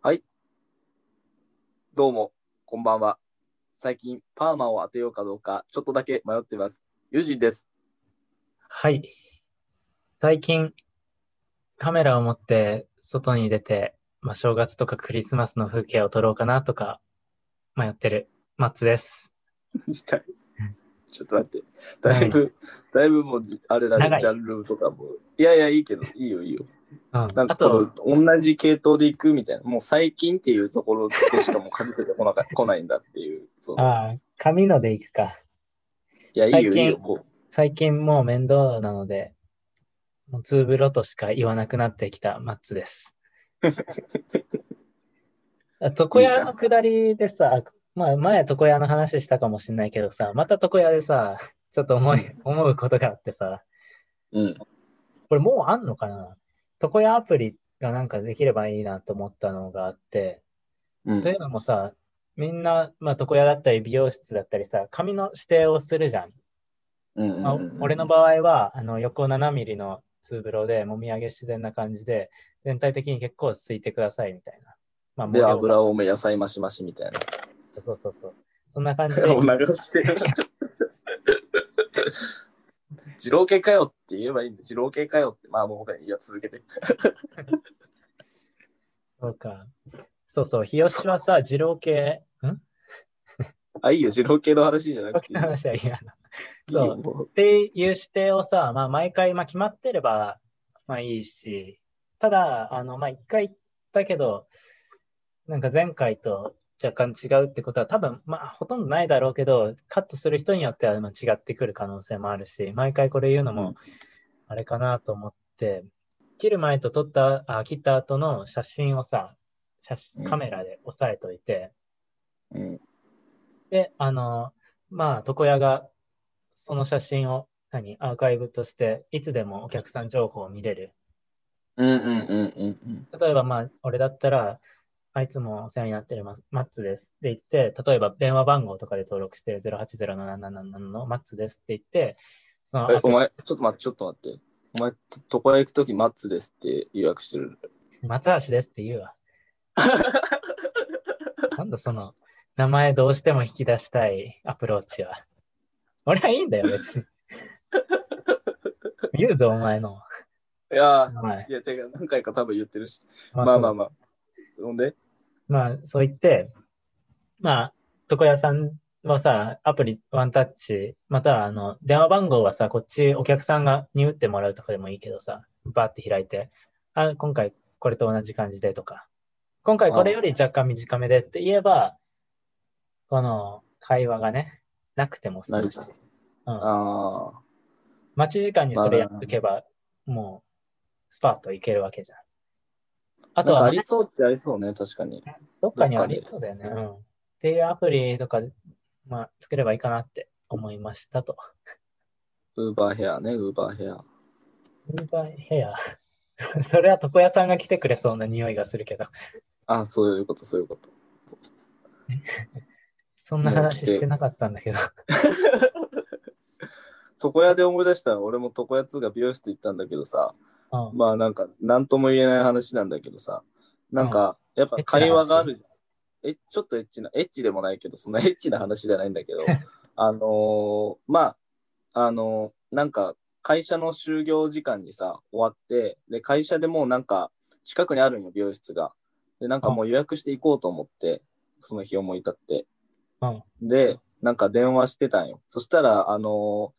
はい。どうも、こんばんは。最近、パーマを当てようかどうか、ちょっとだけ迷ってます。ユージンです。はい。最近、カメラを持って外に出て、まあ、正月とかクリスマスの風景を撮ろうかなとか迷ってるマッツです。ちょっと待って。だいぶ、だいぶもう、あれだね、ジャンルとかも。いやいや、いいけど、いいよ、いいよ。うん。なんかあと、この、同じ系統でいくみたいな。もう最近っていうところでしかもうかぶせてこなか来ないんだっていう。そのああ、髪のでいくか。いや、いいよ、い最近いよ。もう最近もう面倒なので、もうツーブロとしか言わなくなってきたマッツです。あ床屋の下りでさ、まあ前床屋の話したかもしれないけどさ、また床屋でさ、ちょっと思い、思うことがあってさ、うん。これもうあんのかな床屋アプリがなんかできればいいなと思ったのがあって、うんというのもさ、みんな、まあ床屋だったり美容室だったりさ、髪の指定をするじゃん。うんうんまあうんうん俺の場合は、あの横7ミリのツーブロで、もみあげ自然な感じで、全体的に結構ついてくださいみたいな。まあ、で、油多め、野菜増し増しみたいな。そうそうそう。そんな感じで、お流してる。二郎系かよって言えばいいんだ。二郎系かよって。まあもう、いや、続けて。そうか。そうそう、日吉はさ、二郎系、ん？あ、いいよ、二郎系の話じゃなくてい。話はいいやな。そうっていう指定をさ、まあ、毎回、まあ、決まってれば、まあいいし、ただ、あの、まあ、一回言ったけど、なんか前回と若干違うってことは、多分、まあ、ほとんどないだろうけど、カットする人によってはまあ違ってくる可能性もあるし、毎回これ言うのうんも、あれかなと思って、切る前と撮った、あ、切った後の写真をさ、写真カメラで押さえといて、うん。で、あの、まあ、床屋がその写真を何アーカイブとしていつでもお客さん情報を見れる。うんうんうんうんうん。例えば、まあ、俺だったら、あいつもお世話になってるママッツですって言って、例えば電話番号とかで登録してる0807777のマッツですって言って、そのえ、お前、ちょっと待って、ちょっと待って。お前、と床屋行くとき、マッツですって予約してる？松橋ですって言うわ。なんだその、名前どうしても引き出したいアプローチは。俺はいいんだよ、別に。言うぞ、お前の。いやいや、てか、何回か多分言ってるし。まあまあまあ。ほんで？まあ、そう言って、まあ、床屋さんはさ、アプリワンタッチ、またはあの、電話番号はさ、こっちお客さんがに打ってもらうとかでもいいけどさ、バーって開いて、あ、今回これと同じ感じでとか、今回これより若干短めでって言えば、この会話がね、なくても済なるむし、うん、ああ。待ち時間にそれやっとけば、もう、スパッといけるわけじゃん。ああととは、ありそうってありそうね、確かに。どっかにありそうだよね。うん。っていうアプリとか、まあ、作ればいいかなって思いましたと。ウーバーヘアね、ウーバーヘア。ウーバーヘア？それは床屋さんが来てくれそうな匂いがするけど、あそういうこと、そういうこと。そんな話してなかったんだけど。床屋で思い出したら、俺も床屋2が美容室行ったんだけどさ、うん。まあなんか、なんとも言えない話なんだけどさ、なんか、やっぱ会話がある。え、ちょっとエッチな、エッチでもないけど、そんな エッチな話じゃないんだけど、あのーまあ、あのーなんか、会社の就業時間にさ、終わって、で、会社でもうなんか、近くにあるんよ、美容室が。で、なんかもう予約していこうと思って、その日思い立って。うん。で、なんか電話してたんよ。そしたら、あのー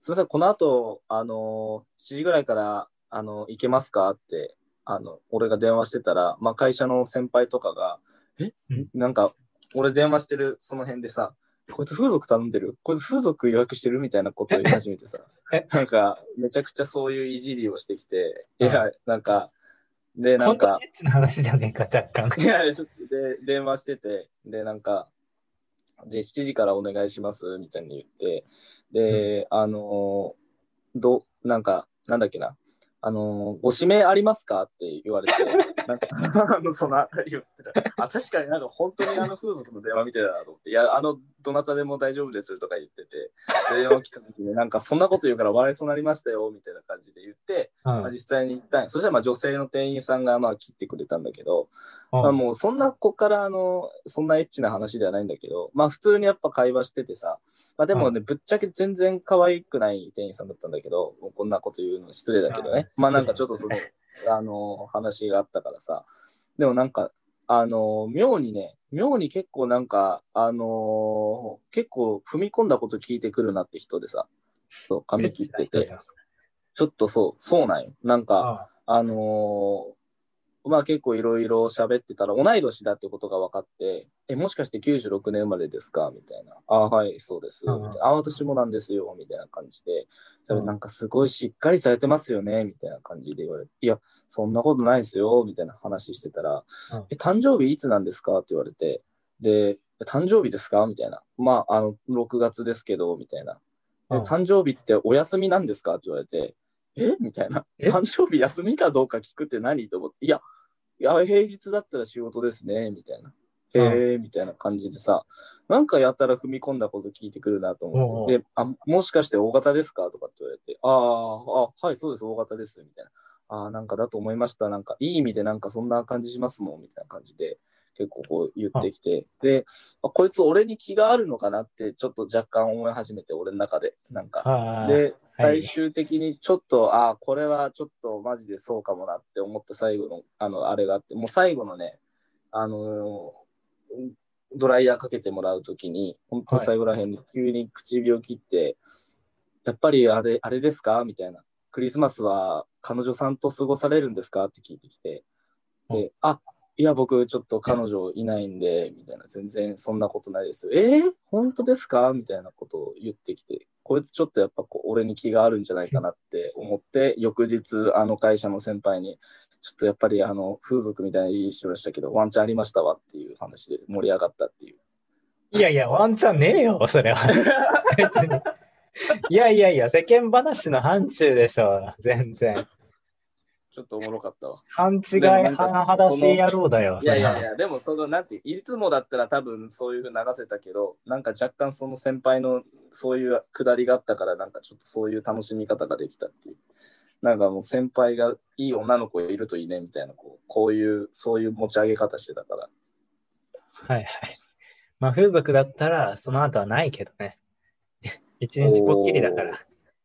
すみません、この後、あのー7時ぐらいから、あの行けますか？って、あの、俺が電話してたら、まあ、会社の先輩とかが、え？うん。なんか、俺電話してるその辺でさ、こいつ風俗頼んでる？こいつ風俗予約してるみたいなことを言い始めてさ。え、なんか、めちゃくちゃそういういじりをしてきて、いうんや、なんか、で、なんか本当に、エッチな話じゃねえか、若干。いや、ちょっとで、電話してて、で、なんか、で、7時からお願いします、みたいに言って、で、あのーど、なんか、なんだっけな、あの、ご指名ありますかって言われて、なんか、あの、その、言ってた。あ、確かになんか本当にあの風俗の電話見てたなと思って、いや、あの、どなたでも大丈夫ですとか言ってて、電話来た時に、なんかそんなこと言うから笑いそうになりましたよ、みたいな感じで言って、うんまあ、実際に行ったんや。そしたらまあ女性の店員さんがまあ切ってくれたんだけど、うんまあ、もうそんなこっからあのそんなエッチな話ではないんだけど、まあ普通にやっぱ会話しててさ、まあでもね、ぶっちゃけ全然可愛くない店員さんだったんだけど、もうこんなこと言うの失礼だけどね、まあなんかちょっとその、あの話があったからさ、でもなんか、あの妙にね、妙に結構なんか、あの結構踏み込んだこと聞いてくるなって人でさ、そう、髪切ってて、ちょっとそう、そうなんよ。なんか、ああ。のーまあ結構いろいろ喋ってたら、同い年だってことが分かって、え、もしかして96年生まれですか？みたいな。あはい、そうです。みうんたいなあ、私もなんですよ。みたいな感じで。なんかすごいしっかりされてますよね？みたいな感じで言われて、いや、そんなことないですよ。みたいな話してたら、うんえ、誕生日いつなんですか？って言われて、で、誕生日ですか？みたいな。まあ、あの、6月ですけど、みたいな。誕生日ってお休みなんですか？って言われて、え？みたいな。え？誕生日休みかどうか聞くって何？と思って、いや、いや、平日だったら仕事ですね、みたいな。へえ、みたいな感じでさ、なんかやたら踏み込んだこと聞いてくるなと思って、で、あ、もしかして大型ですか？とかって言われて、ああ、あ、はい、そうです、大型です、みたいな。ああ、なんかだと思いました。なんか、いい意味でなんかそんな感じしますもん、みたいな感じで、結構こう言ってきて、で、あこいつ俺に気があるのかなって、ちょっと若干思い始めて、俺の中で、なんか。で、最終的にちょっと、ああ、これはちょっとマジでそうかもなって思った最後の、あの、あれがあって、もう最後のね、あのードライヤーかけてもらうときに、本当最後らへんに急に唇を切って、やっぱりあれ、あれですか？みたいな。クリスマスは彼女さんと過ごされるんですか？って聞いてきて、で、あ、いや、僕ちょっと彼女いないんで、みたいな、全然そんなことないですよ。えー、本当ですか？みたいなことを言ってきて、こいつちょっとやっぱこう俺に気があるんじゃないかなって思って、翌日、あの会社の先輩に、ちょっとやっぱりあの風俗みたいな言いしてましたけど、ワンチャンありましたわっていう話で盛り上がったっていう。いやいや、ワンチャンねえよ、それは。別に。いやいやいや、世間話の範疇でしょ、全然。ちょっとおもろかったわ。勘違い、はだし野郎だよ、いやいやいや、でもその、なんて、いつもだったら多分そういうふうに流せたけど、なんか若干その先輩のそういうくだりがあったから、なんかちょっとそういう楽しみ方ができたっていう。なんかもう先輩がいい女の子いるといいねみたいな、こうこういう、そういう持ち上げ方してたから。はいはい。まあ、風俗だったら、その後はないけどね。一日ぽっきりだから、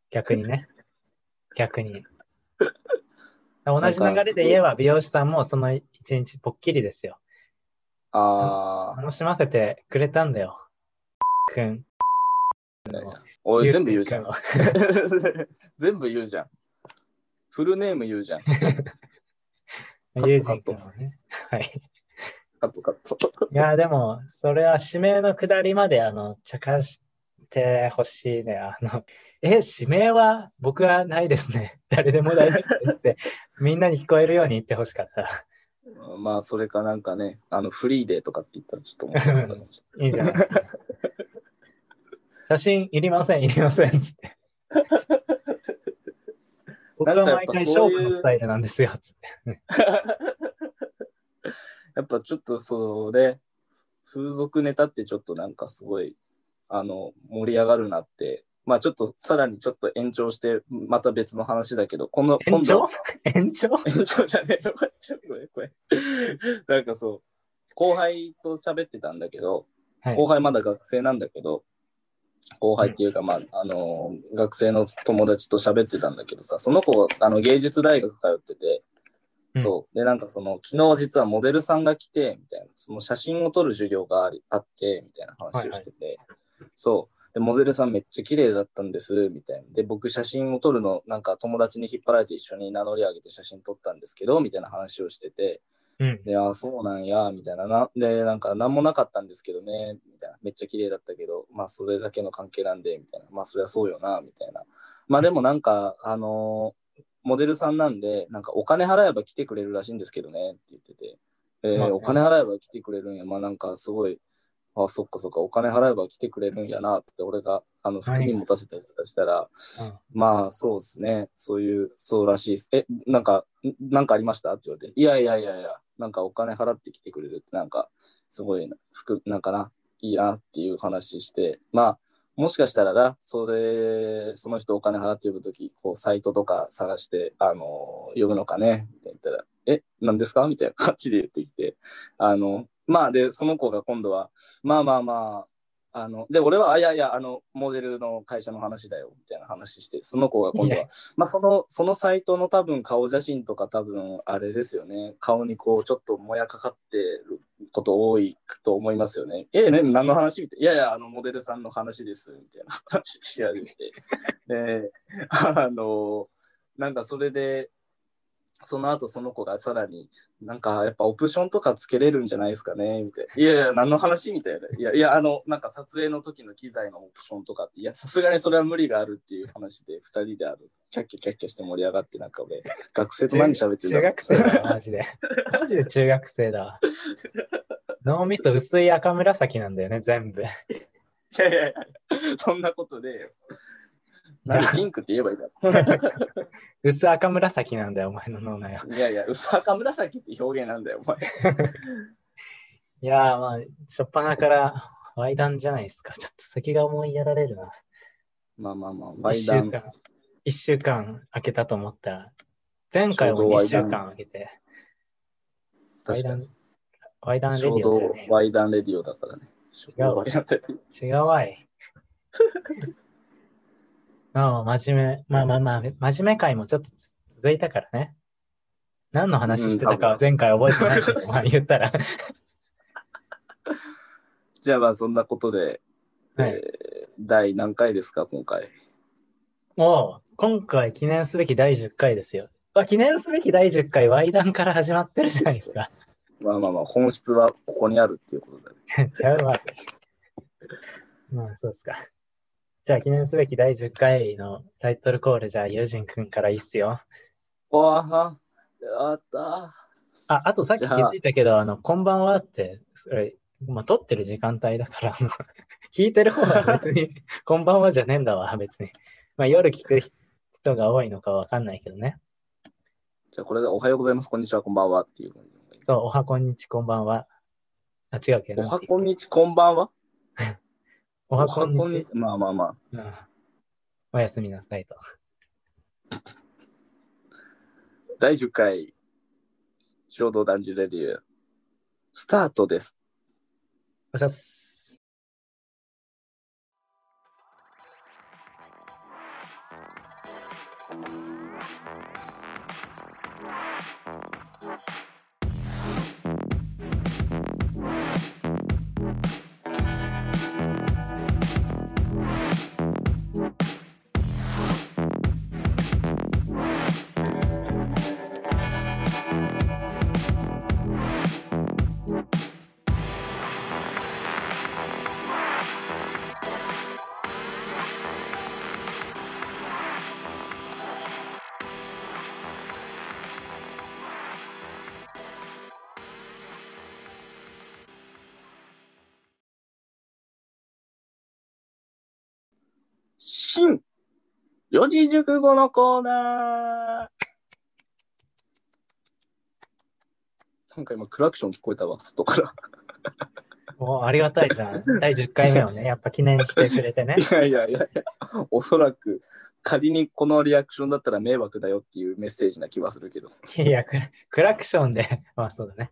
逆にね。逆に。同じ流れで言えば、美容師さんもその一日ぽっきりですよ。あー、楽しませてくれたんだよ。くん。おい、全部言うじゃんゆ。全部言うじゃん。フルネーム言うじゃん。くんのユージン君もね。はい。カットカット。いや、でも、それは指名のくだりまで、あの、茶化してほしいね。あの、え、指名は僕はないですね。誰でも大丈夫ですって、みんなに聞こえるように言ってほしかった。まあ、それかなんかね、あの、フリーデーとかって言ったらちょっと面白かったかもしれない。いいじゃないですか。写真いりません、いりません、つって。僕は毎回勝負のスタイルなんですよ、つって。やっぱちょっとそれ、風俗ネタってちょっとなんかすごい、あの、盛り上がるなって、まあちょっとさらにちょっと延長して、また別の話だけど、この、延長？延長？延長じゃねえよ、これ。なんかそう、後輩と喋ってたんだけど、はい。後輩まだ学生なんだけど、後輩っていうか、まあ、あの、学生の友達と喋ってたんだけどさ、その子、あの、芸術大学通ってて、うん。そう。で、なんかその、昨日実はモデルさんが来て、みたいな、その写真を撮る授業がありあって、みたいな話をしてて、そう。で、モデルさんめっちゃ綺麗だったんです、みたいな。で、僕写真を撮るの、なんか友達に引っ張られて一緒に名乗り上げて写真撮ったんですけど、みたいな話をしてて、うん。で、あ、そうなんや、みたいな。なで、なんか、なんもなかったんですけどね、みたいな。めっちゃ綺麗だったけど、まあ、それだけの関係なんで、みたいな。まあ、そりゃそうよな、みたいな。まあ、でもなんか、あのーモデルさんなんで、なんか、お金払えば来てくれるらしいんですけどね、って言ってて。えーまあねお金払えば来てくれるんや。まあ、なんか、すごい、あ、そっかそっか、お金払えば来てくれるんやなって、俺が、あの、服に持たせたりとかしたら、まあ、そうですね。そういう、そうらしいです。え、なんか、なんかありました？って言われて、いやいやいやいや、なんかお金払ってきてくれるって、なんか、すごい、服、なんかな、いいなっていう話して、まあ、もしかしたらな、それ、その人お金払って呼ぶとき、こう、サイトとか探して、あの、呼ぶのかね？って言ったら、え、何ですか？みたいな感じで言ってきて、あの、まあ、で、その子が今度は、まあまあまあ、あの、で、俺は、あ、いやいや、あの、モデルの会社の話だよ、みたいな話して、その子が今度は、まあ、その、そのサイトの多分顔写真とか多分、あれですよね、顔にこう、ちょっともやかかってること多いと思いますよね。え、ね、何の話？みたいな。いやいや、あの、モデルさんの話です、みたいな話し始めて。で、あの、なんかそれで、その後その子がさらに、なんかやっぱオプションとかつけれるんじゃないですかねみたいな。いやいや、何の話みたいな。いやいや、あの、なんか撮影の時の機材のオプションとかって、いや、さすがにそれは無理があるっていう話で、2人である、キャッキャキャッキャして盛り上がって、なんか俺、学生と何喋ってる中学生だマジで。マジで中学生だ。脳みそ薄い赤紫なんだよね、全部。いやいやいや、そんなことで、なんでピンクって言えばいいだろ。薄赤紫なんだよ、お前の脳内は。いやいや、薄赤紫って表現なんだよ、お前。いやまあ、しょっぱなからワイダンじゃないですか。ちょっと先が思いやられるな。まあまあまあ、ワイダン。一週間空けたと思ったら、前回も2週間空けて。ワイダン、ワイダンレディオ、ね。ワイダンレディオだからね。違うわ。違うわい。ああ、真面目。まあまあまあ、真面目会もちょっと続いたからね。何の話してたかは前回覚えてないけど、まあ言ったら じゃあまあそんなことで、はい、えー、第何回ですか、今回？お今回記念すべき第10回ですよ。まあ、記念すべき第10回、イ談から始まってるじゃないですか。まあまあまあ、本質はここにあるっていうことだね。ちゃうわまあ、そうっすか。じゃあ記念すべき第10回のタイトルコール、じゃあ、ユージン君からいいっすよ。わは、やったあ、あとさっき気づいたけど、あの、こんばんはって、それ、まあ、撮ってる時間帯だから、聞いてる方は別に、こんばんはじゃねえんだわ、別に。まあ、夜聞く人が多いのかわかんないけどね。じゃあ、これでおはようございます、こんにちは、こんばんはっていう。そう、おはこんにち、こんばんは。あ、違うけど。おはこんにち、こんばんは？おはこんにち。まあまあまあ。うん、おやすみなさいと。第10回、衝動男児レディオ、スタートです。おしゃす。新四字熟語のコーナーなんか今クラクション聞こえたわ、外から。もうありがたいじゃん。第10回目をね、やっぱ記念してくれてね。いやいやいやいや、おそらく仮にこのリアクションだったら迷惑だよっていうメッセージな気はするけど。いや、クラクションで、まあそうだね。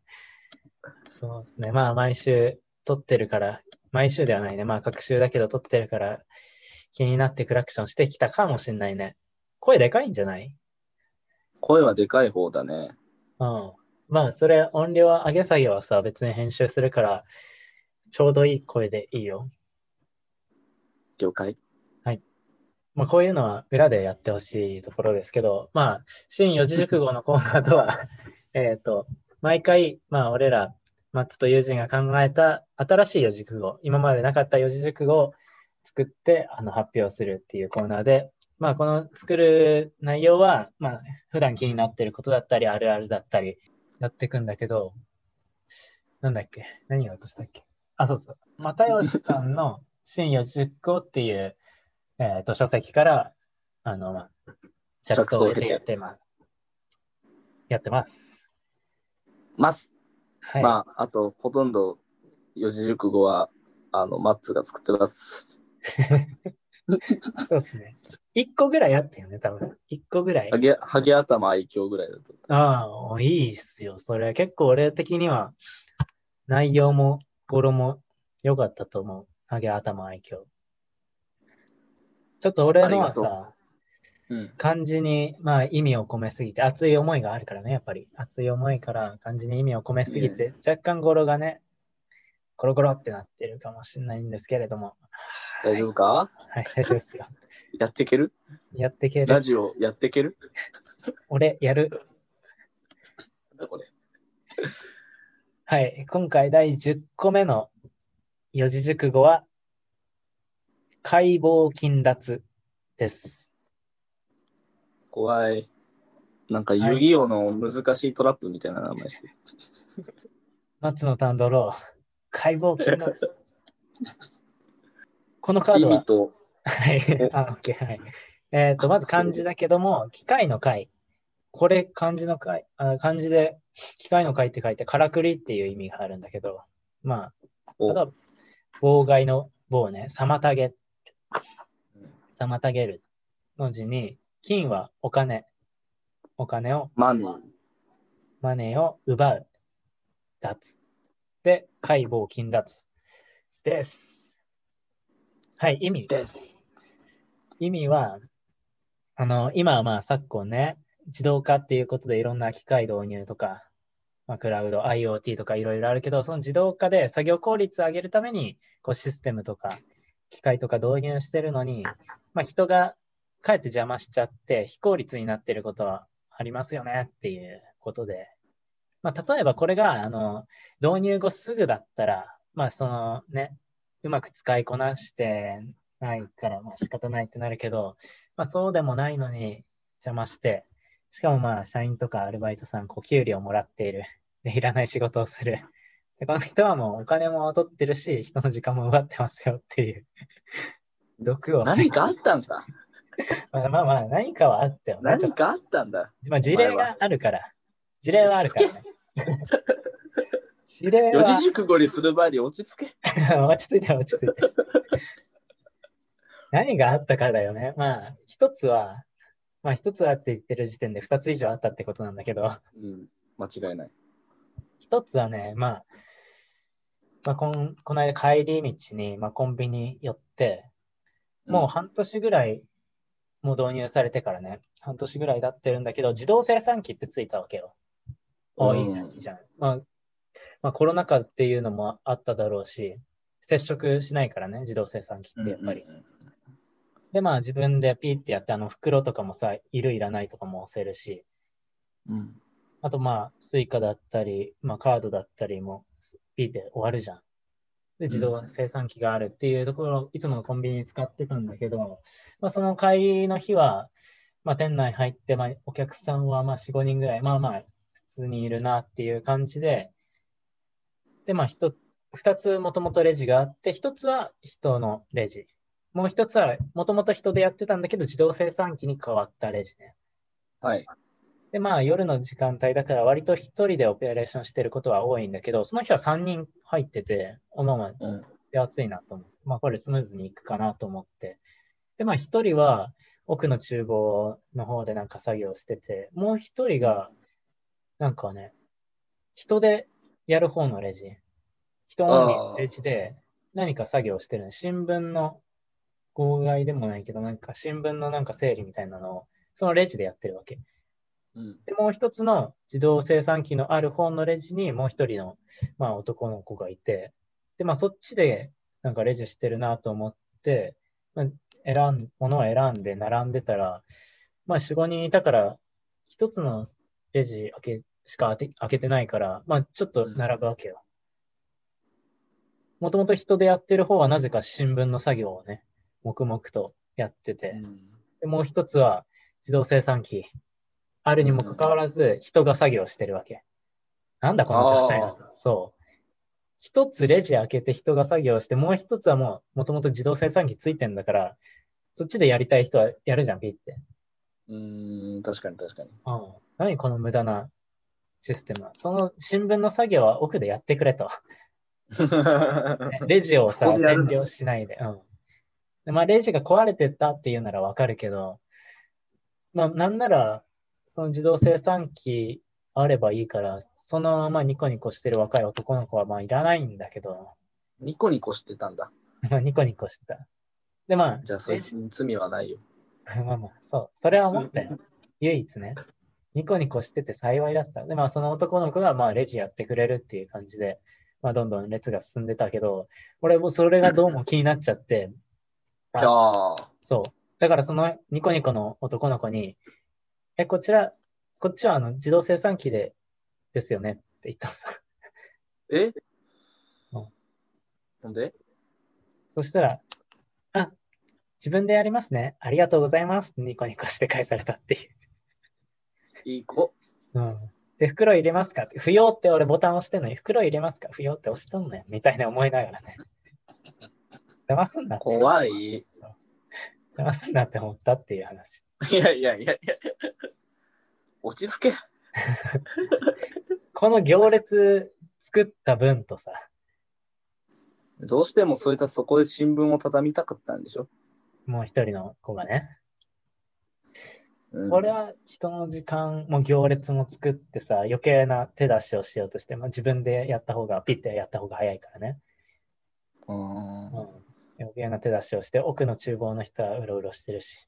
そうですね。まあ毎週撮ってるから、毎週ではないね。まあ各週だけど撮ってるから、気になってクラクションしてきたかもしんないね。声でかいんじゃない？声はでかい方だね。うん。まあ、それ音量上げ下げはさ、別に編集するから、ちょうどいい声でいいよ。了解。はい。まあ、こういうのは裏でやってほしいところですけど、まあ、新四字熟語の効果とは えっと、毎回、まあ、俺ら、マッツと友人が考えた新しい四字熟語、今までなかった四字熟語を作ってあの発表するっていうコーナーで、まあ、この作る内容は、まあ、普段気になってることだったり、あるあるだったり、やっていくんだけど、なんだっけ？何が落としたっけ？あ、そうそう。又吉さんの 新四十個っていうえっ、と、書籍から、あの、まあ、着想を得てやって、まあ、やってます。ます。はい。まあ、あと、ほとんど四字熟語は、あの、マッツが作ってます。そうですね。一個ぐらいあったよね、多分。一個ぐらいハ。ゲ、ハゲ頭愛嬌ぐらいだと。ああ、いいっすよ。それ結構俺的には内容も語呂も良かったと思う。ハゲ頭愛嬌。ちょっと俺のはさ、うん。漢字にまあ意味を込めすぎて、熱い思いがあるからね、やっぱり。熱い思いから漢字に意味を込めすぎて、若干語呂がね、コロコロってなってるかもしれないんですけれども。大丈夫か？はい、大丈夫ですよ。やっていける？やっていける。ラジオやっていける？俺、やる。なんだこれ。はい、今回第10個目の四字熟語は、解剖金脱です。怖い。なんか遊戯王の難しいトラップみたいな名前してる。松野丹太郎、解剖金脱。このカードは、意味と、はい、あ、オッケー、はい。えっ、と、まず漢字だけども、機械の械。これ漢字の械、あ漢字で機械の械って書いて、からくりっていう意味があるんだけど、まあ、おあとは、妨害の棒ね、妨げ。妨げるの字に、金はお金。お金を、マネー。マネーを奪う。脱。で、解剖金脱。です。はい、意味。です。意味は、あの、今はまあ昨今ね、自動化っていうことでいろんな機械導入とか、まあ、クラウド、IoT とかいろいろあるけど、その自動化で作業効率を上げるために、こうシステムとか機械とか導入してるのに、まあ、人がかえって邪魔しちゃって非効率になってることはありますよねっていうことで、まあ、例えばこれが、あの、導入後すぐだったら、まあ、そのね、うまく使いこなしてないから、まあ仕方ないってなるけど、まあそうでもないのに邪魔して、しかもまあ社員とかアルバイトさん、こう給料もらっている。で、いらない仕事をする。で、この人はもうお金も取ってるし、人の時間も奪ってますよっていう。毒を。何かあったんだ。まあまあまあ、何かはあったよね。何かあったんだ？とまあ事例があるから。事例はあるからね。四字は、熟語にする前に落ち着け。落ち着いて落ち着いて。何があったかだよね。まあ、一つは、まあ一つはって言ってる時点で二つ以上あったってことなんだけど、うん、間違いない。一つはね、まあ、まあ、こんこの間帰り道に、まあ、コンビニ寄って、もう半年ぐらい、もう導入されてからね、半年ぐらい経ってるんだけど、自動生産機ってついたわけよ。ああ、いいじゃん、いいじゃん。まあ、まあ、コロナ禍っていうのもあっただろうし、接触しないからね、自動精算機ってやっぱり。うんうんうんで、まあ自分でピーってやって、あの袋とかもさ、いるいらないとかも押せるし、うんあとまあ、スイカだったり、まあカードだったりも、ピーって終わるじゃん。で、自動精算機があるっていうところ、いつものコンビニ使ってたんだけど、まあその帰りの日は、まあ店内入って、まあお客さんはまあ4、5人ぐらい、まあまあ普通にいるなっていう感じで、で、まあ一つ、二つもともとレジがあって、一つは人のレジ。もう一つはもともと人でやってたんだけど、自動生産機に変わったレジね。はい。で、まあ夜の時間帯だから割と一人でオペレーションしてることは多いんだけど、その日は3人入ってて、おまあま。で暑いなと思って、まあこれスムーズにいくかなと思って。で、まあ一人は奥の厨房の方でなんか作業してて、もう一人が、なんかね、人でやる方のレジ、人オンリーのレジで何か作業してるの。新聞の号外でもないけど、なんか新聞のなんか整理みたいなのを、そのレジでやってるわけ。うん。で、もう一つの自動生産機のある方のレジにもう一人の、まあ、男の子がいて、で、まあそっちでなんかレジしてるなと思って、まあ、選ん、物を選んで並んでたら、まあ4、5人いたから、一つのレジ開け、しか開けてないから、まあちょっと並ぶわけよ。もともと人でやってる方はなぜか新聞の作業をね、黙々とやってて、でもう一つは自動生産機。あるにもかかわらず人が作業してるわけ。なんだこの状態だと。そう。一つレジ開けて人が作業して、もう一つはもう、もともと自動生産機ついてんだから、そっちでやりたい人はやるじゃん、ピッて。うーん、確かに確かに。うん。何この無駄なシステムは。その新聞の作業は奥でやってくれと。ね レジをさ、占領しないで。うん。でまあ、レジが壊れてたっていうならわかるけど、まあ、なんなら、その自動生産機あればいいから、そのままニコニコしてる若い男の子はまあいらないんだけど、ニコニコしてたんだ。まあニコニコしてた。で、まあ、じゃあ、そいつに罪はないよ。まあまあ、そう。それは思ったよ。唯一ね。ニコニコしてて幸いだった。で、まあ、その男の子が、まあ、レジやってくれるっていう感じで、まあ、どんどん列が進んでたけど、俺もそれがどうも気になっちゃって、いやーそう。だからそのニコニコの男の子に、え、こちら、こっちはあの自動生産機で、ですよね？って言ったのさ。え？うんほんで？そしたら、あ、自分でやりますね。ありがとうございます。ニコニコして返されたっていう。いい子。うん。で、袋入れますかって不要って俺ボタン押してんのに、袋入れますか？不要って押しとんのよ。みたいな思いながらね。邪魔すんなって。怖い。邪魔すんなって思ったっていう話。いやいやいやいや。落ち着け。この行列作った分とさ、どうしてもそいつはそこで新聞を畳みたかったんでしょ？もう一人の子がね。うんそれは人の時間も行列も作ってさ、余計な手出しをしようとして、まあ、自分でやった方が、ピッてやった方が早いからね。うーんうん。余計な手出しをして、奥の厨房の人はうろうろしてるし、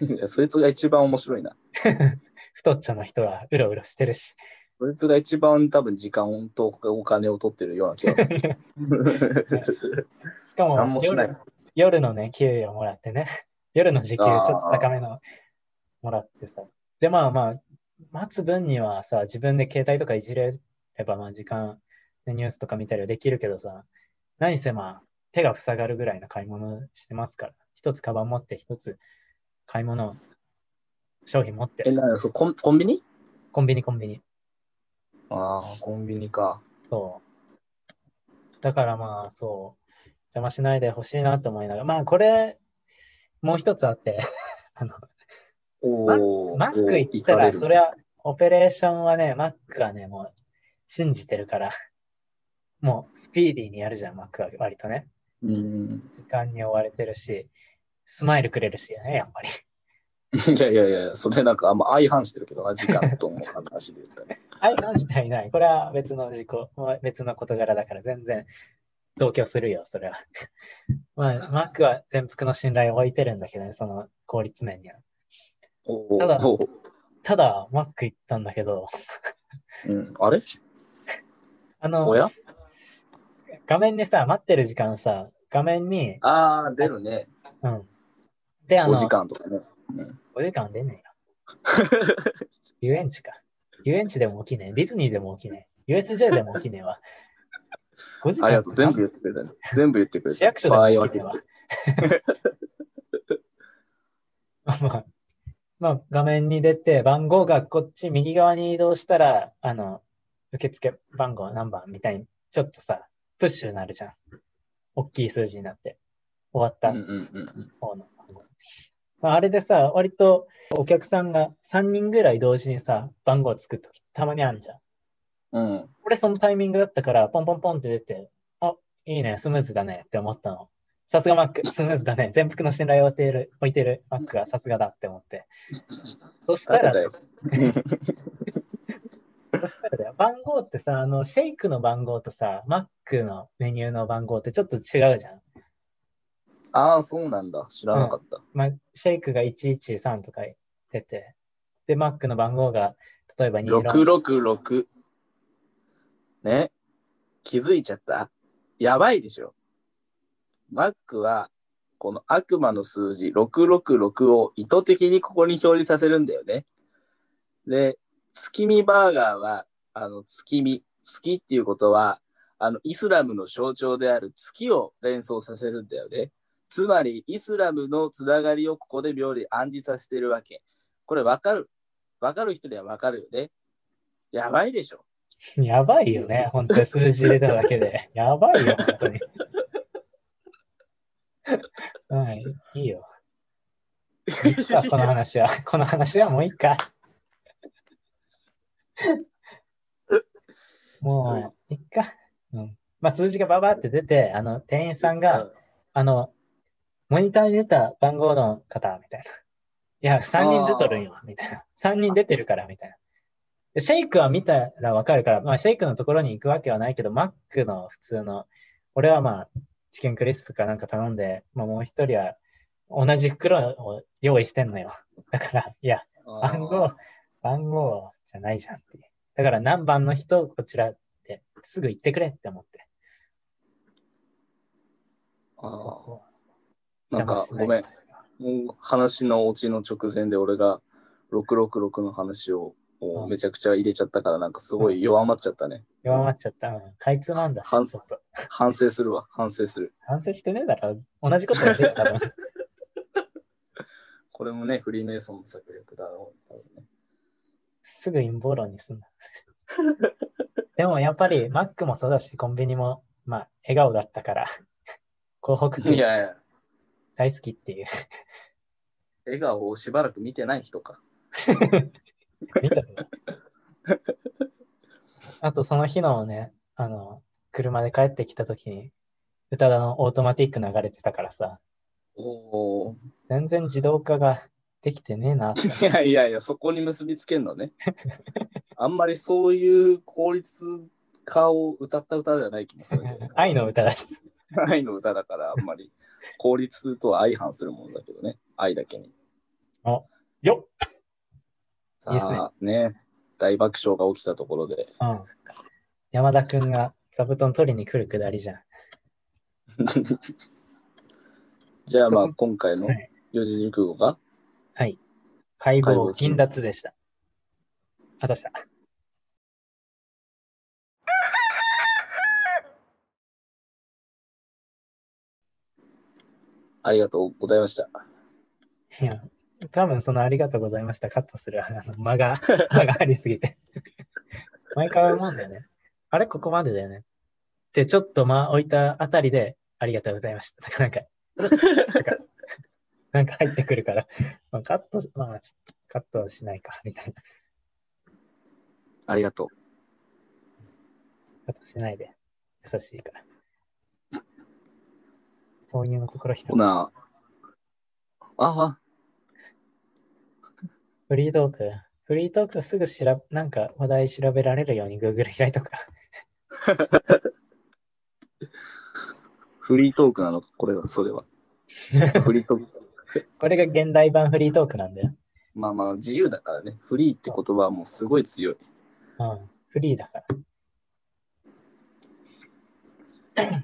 いやそいつが一番面白いな。太っちょの人はうろうろしてるし。そいつが一番多分時間とお金を取ってるような気がする。しかも夜のね、給与もらってね、夜の時給ちょっと高めのもらってさ。で、まあまあ、待つ分にはさ、自分で携帯とかいじれれば、まあ時間、ねニュースとか見たりはできるけどさ、何せまあ、手が塞がるぐらいの買い物してますから、一つカバン持って、一つ買い物、商品持ってえ、、なそうコンコンビニ？コンビニコンビニ。ああ、コンビニか。そう。だからまあ、そう、邪魔しないでほしいなと思いながら、まあこれ、もう一つあって、あの、マック行ったら、それは、オペレーションはね、マックはね、もう、信じてるから、もう、スピーディーにやるじゃん、マックは割とね。うん。時間に追われてるし、スマイルくれるしね、やっぱり。いやいやいや、それなんかあんま相反してるけどな、時間との話で言ったら。はい、マジでいない。これは別の事故、別の事柄だから全然同居するよ、それは。まあ、マックは全幅の信頼を置いてるんだけどね、その効率面には。おただただ、マック行ったんだけど、うん、あれ？あの、画面でさ、待ってる時間さ、画面に、ああ、出るね。うん。で、あ5の、時間とかね。うん、5時間出ねえよ。遊園地か。遊園地でも起きねえ。ディズニーでも起きねえ。USJ でも起きねえわ。5時間ありがとう。全部言ってくれたね。全部言ってくれた。市役所でも起きねえわ。まあ、まあ、画面に出て、番号がこっち右側に移動したら、あの、受付番号何番みたいに、ちょっとさ、プッシュになるじゃん。大きい数字になって。終わった。方の番号。まあ、あれでさ、割とお客さんが3人ぐらい同時にさ、番号を作るときたまにあるじゃん。うん。俺そのタイミングだったから、ポンポンポンって出て、あ、いいね、スムーズだねって思ったの。さすがマック、スムーズだね。全幅の信頼を置いている、置いているマックはさすがだって思って。そしたら、誰だよ。そしたらだよ、番号ってさ、あの、シェイクの番号とさ、マックのメニューの番号ってちょっと違うじゃん。ああ、そうなんだ。知らなかった。まあ、シェイクが113とか出て、で、マックの番号が、例えば26 666。ね。気づいちゃった？やばいでしょ。マックは、この悪魔の数字666を意図的にここに表示させるんだよね。で、月見バーガーは、あの、月見。月っていうことは、あの、イスラムの象徴である月を連想させるんだよね。つまり、イスラムのつながりをここで妙に暗示させてるわけ。これわかる？わかる人にはわかるよね。やばいでしょ。やばいよね、本当に数字入れただけで。やばいよ、本当に。はい、いいよ。いいか、この話は。この話はもうい いか。もう、いいか。うん。まあ、数字がババって出て、あの、店員さんが、あの、モニターに出た番号の方、みたいな。いや、3人出とるんよ、みたいな。3人出てるから、みたいな。でシェイクは見たらわかるから、まあ、シェイクのところに行くわけはないけど、マックの普通の、俺はまあ、チキンクリスプかなんか頼んで、まあ、もう一人は同じ袋を用意してんのよ。だから、いや、番号、番号じゃないじゃんって。だから何番の人、こちらって、すぐ言ってくれって思って。あーそうなんか、ごめん。もう話のオチの直前で俺が666の話をもうめちゃくちゃ入れちゃったから、なんかすごい弱まっちゃったね。弱まっちゃった。うんかいつまんだし、ち反。反省するわ、反省する。反省してねえだろ。同じことやってる多分。これもね、フリーメイソンの策略だろう。多分ね、すぐ陰謀論にすんな。でもやっぱり、マックもそうだし、コンビニも、まあ、笑顔だったから、広告いやいや、大好きっていう。笑顔をしばらく見てない人か。見たのあと、その日のね、あの、車で帰ってきた時に、宇多田のオートマティック流れてたからさ、おお。全然自動化ができてねえな。いやいやいや、そこに結びつけんのね。あんまりそういう効率化を歌った歌ではない気もする。愛の歌だし。愛の歌だから、あんまり効率とは相反するものだけどね。愛だけに。よっさいいっすねあね大爆笑が起きたところで。うん。山田くんが座布団取りに来るくだりじゃん。じゃあまあそ今回のはい四字熟語が、はい。解解剖剖銀脱でした。あとした。ありがとうございました。いや、多分そのありがとうございました。カットするあの間が、間がありすぎて。毎回思うんだよね。あれここまでだよね。で、ちょっと間置いたあたりで、ありがとうございました。なんか、なんか、なんか入ってくるから、まあ、カット、まあ、ちょっとカットはしないか、みたいな。ありがとう。カットしないで。優しいから。そういうのところひほな、ああ、フリートーク？フリートークすぐ調べ、なんか話題調べられるように Google 開いとくか。フリートークなの？か、これは、それは。フリートーク。これが現代版フリートークなんだよ。まあまあ、自由だからね。フリーって言葉はもうすごい強い。うん。フリーだから。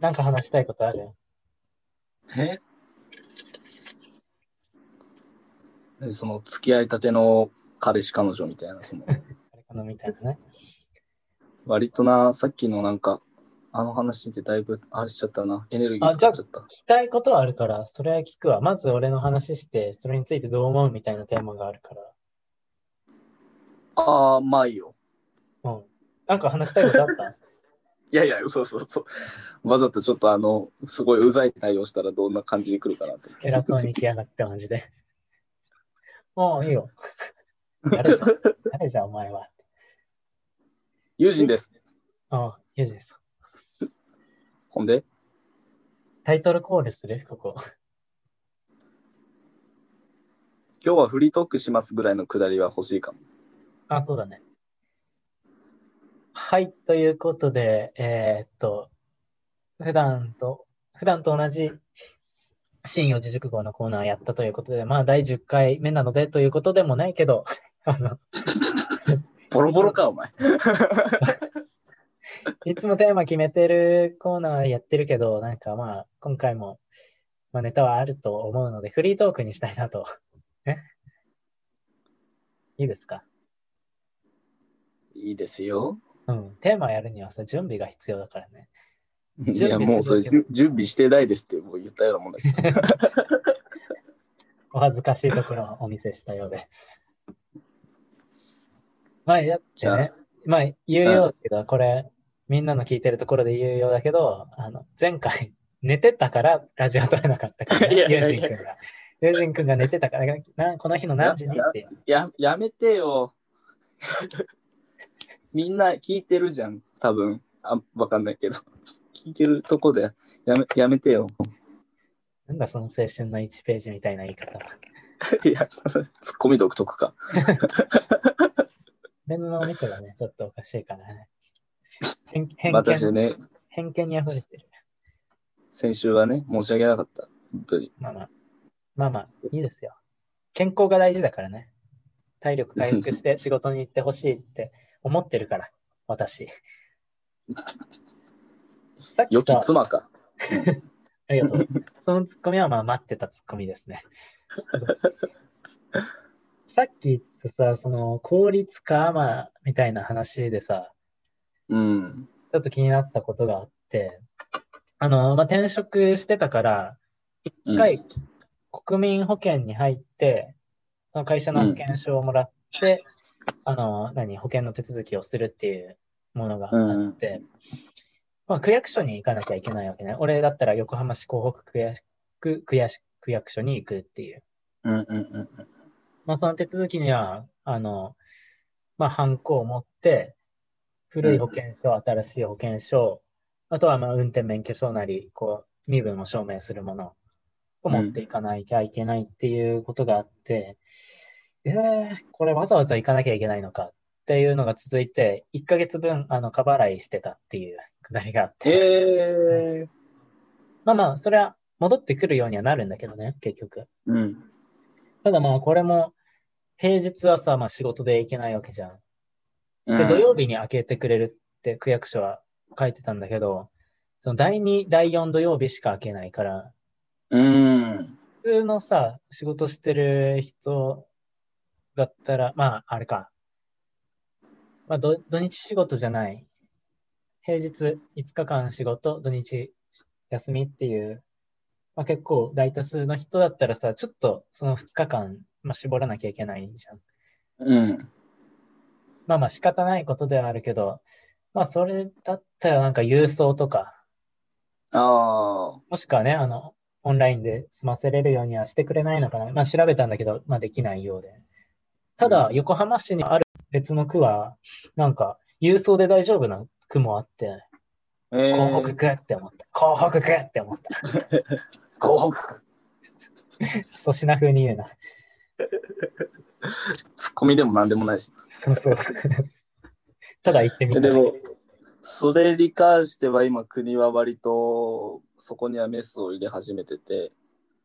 なんか話したいことある？えでその付き合いたての彼氏彼女みたいな、その、みたいなね。割とな、さっきのなんか、あの話見てだいぶあれしちゃったな。エネルギーあ使っちゃった。聞きたいことはあるから、それは聞くわ。まず俺の話して、それについてどう思うみたいなテーマがあるから。ああ、まあいいよ。うん。なんか話したいことあった？いやいや、そうそうそう。わざとちょっとあの、すごいうざい対応したらどんな感じで来るかなと。偉そうに来やがって、マジで。もういいよ。やるじゃん。やるじゃん、お前は。友人です。ああ、いいです。ほんで、タイトルコールする？ここ。今日はフリートークしますぐらいのくだりは欲しいかも。あ、そうだね。はい、ということで、えーっと、普段と、普段と同じ新四字熟語のコーナーやったということで、まあ第10回目なのでということでもないけど、あの、ボロボロか、お前。いつもテーマ決めてるコーナーやってるけど、なんかまあ、今回も、まあネタはあると思うので、フリートークにしたいなと。ね。いいですか？いいですよ。うん。テーマやるにはさ、準備が必要だからね。いや、もうそれ、準備してないですってもう言ったようなもんだけど。お恥ずかしいところをお見せしたようで。まあ、やってね。まあ、言うようだけど、これ、みんなの聞いてるところで言うようだけど、あの、前回、寝てたからラジオ撮れなかったから、ユージン君が。ユージン君が寝てたから、なこの日の何時にって。や、やめてよ。みんな聞いてるじゃん、多分。あ、わかんないけど。聞いてるとこで、やめ、やめてよ。なんだその青春の1ページみたいな言い方。いや、ツッコミ独特か。俺のお店がね、ちょっとおかしいからね。偏偏見、私ね、偏見に溢れてる。先週はね、申し訳なかった。本当に。まあまあ、まあまあ、いいですよ。健康が大事だからね。体力回復して仕事に行ってほしいって思ってるから、私。さっき良きさ、妻か。ありがとう。そのツッコミはまあ待ってたツッコミですね。さっき言ったさ、その効率化、まあ、みたいな話でさ、うん。ちょっと気になったことがあって、あの、まあ、転職してたから、一回国民保険に入って、その会社の保険証をもらって、あの、何、保険の手続きをするっていうものがあって、まあ、区役所に行かなきゃいけないわけね。俺だったら横浜市港北区役区区役区役所に行くっていう。うんうんうんまあ、その手続きには、あの、まあ、ハンコを持って、古い保険証、新しい保険証、あとは、まあ、運転免許証なり、こう、身分を証明するものを持っていかなきゃいけないっていうことがあって、えー、これわざわざ行かなきゃいけないのかっていうのが続いて、1ヶ月分、あの、過払いしてたっていうくだりがあって、えー、まあまあ、それは戻ってくるようにはなるんだけどね、結局。うん。ただまあ、これも、平日はさ、まあ仕事で行けないわけじゃん。で、うん土曜日に開けてくれるって区役所は書いてたんだけど、その第2、第4土曜日しか開けないから、うん。普通のさ、仕事してる人だったら、まあ、あれか。まあ、ど土日仕事じゃない。平日5日間仕事、土日休みっていう、まあ結構大多数の人だったらさ、ちょっとその2日間、まあ、絞らなきゃいけないじゃん。うん。まあまあ仕方ないことではあるけど、まあそれだったらなんか郵送とか、ああ。もしくはね、あの、オンラインで済ませれるようにはしてくれないのかな。まあ調べたんだけど、まあできないようで。ただ、うん横浜市にある別の区は、なんか、郵送で大丈夫な区もあって、えー、港北区って思った。港北区って思った。港北。粗品風に言うな。ツッコミでもなんでもないし。そうそう。ただ行ってみたでもそれに関しては今国は割とそこにはメスを入れ始めてて、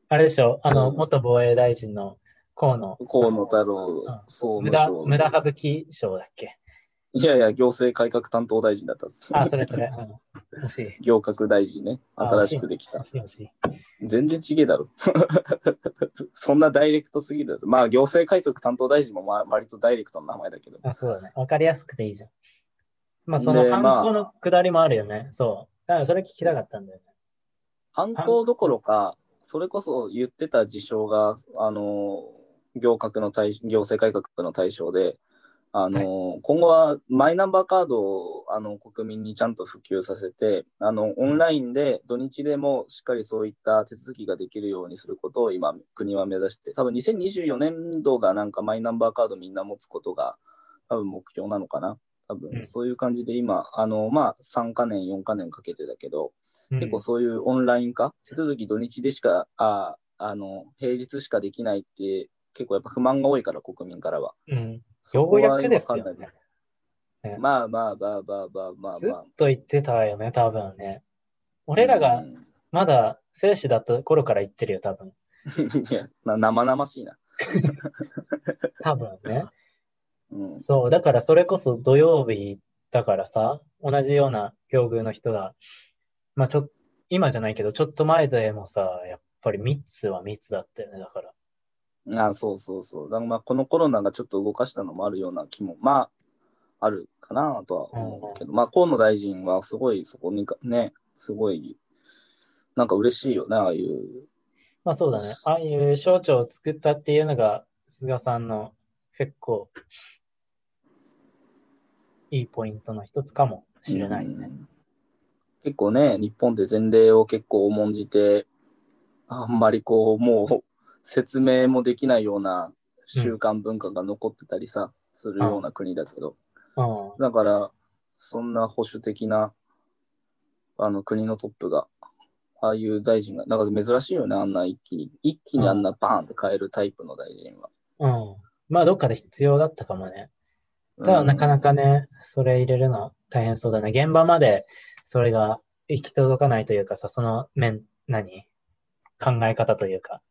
あれでしょ、あの、うん元防衛大臣の河野。河野太郎うん総無駄、務省無駄省き省だっけ？いやいや、行政改革担当大臣だったんです。あ、それそれ。うん。欲しい。行革大臣ね、あ新しくできた。全然ちげえだろ。そんなダイレクトすぎる。まあ、行政改革担当大臣もまあ割とダイレクトな名前だけど。あ、そうだね。わかりやすくていいじゃん。まあ、その犯行のくだりもあるよね。そう。だからそれ聞きたかったんだよね。犯行どころか、それこそ言ってた事象が、あの、行革の対行政改革の対象で、あの、今後はマイナンバーカードをあの国民にちゃんと普及させて、あの、オンラインで土日でもしっかりそういった手続きができるようにすることを今、国は目指して、多分2024年度がなんかマイナンバーカードみんな持つことが多分目標なのかな。多うん分そういう感じで今、あの、まあ、3か年、4か年かけてだけど、うん結構そういうオンライン化、手続き土日でしか、ああの、平日しかできないって、結構やっぱ不満が多いから、国民からは。うん。ようやくですよ今かんないね。まあまあまあまあまあまあずっまあ。と言ってたよね、多分ね。俺らうがんまだ生死だった頃から言ってるよ、多分。いや、な生々しいな。多分ね。うん。そう。だからそれこそ土曜日だからさ、同じような境遇の人が、まあちょ今じゃないけど、ちょっと前でもさ、やっぱり密は密だったよね、だから。あそうそうそう。だまあこのコロナがちょっと動かしたのもあるような気も、まあ、あるかなとは思うけど、まあ河野大臣はすごいそこにかね、すごい、なんか嬉しいよね、ああいう。まあそうだね。ああいう省庁を作ったっていうのが、菅さんの結構、いいポイントの一つかもしれないね。うん結構ね、日本で前例を結構重んじて、あんまりこう、もう説明もできないような習慣文化が残ってたりさ、するような国だけど、うん。だから、そんな保守的なあの国のトップが、ああいう大臣が、なんか珍しいよね、あんな一気に、一気にあんなバーンって変えるタイプの大臣は。うん。まあ、どっかで必要だったかもね。ただ、なかか。なかね、それ入れるの大変そうだね。現場までそれが行き届かないというかさ、その面、何？考え方というか。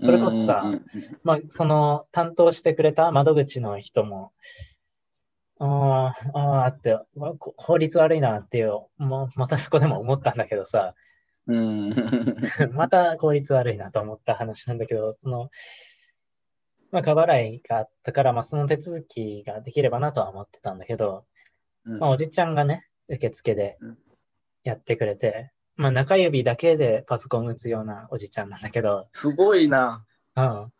それこそさうんうんうんまあ、その担当してくれた窓口の人も、ああ、ああって、法律悪いなっていう、もうまたそこでも思ったんだけどさ、うん。また効率悪いなと思った話なんだけど、その、まあ、過払いがあったから、まあ、その手続きができればなとは思ってたんだけど、うん。まあ、おじちゃんがね、受付でうん。やってくれて、まあ、中指だけでパソコン打つようなおじちゃんなんだけど、すごいな。うん。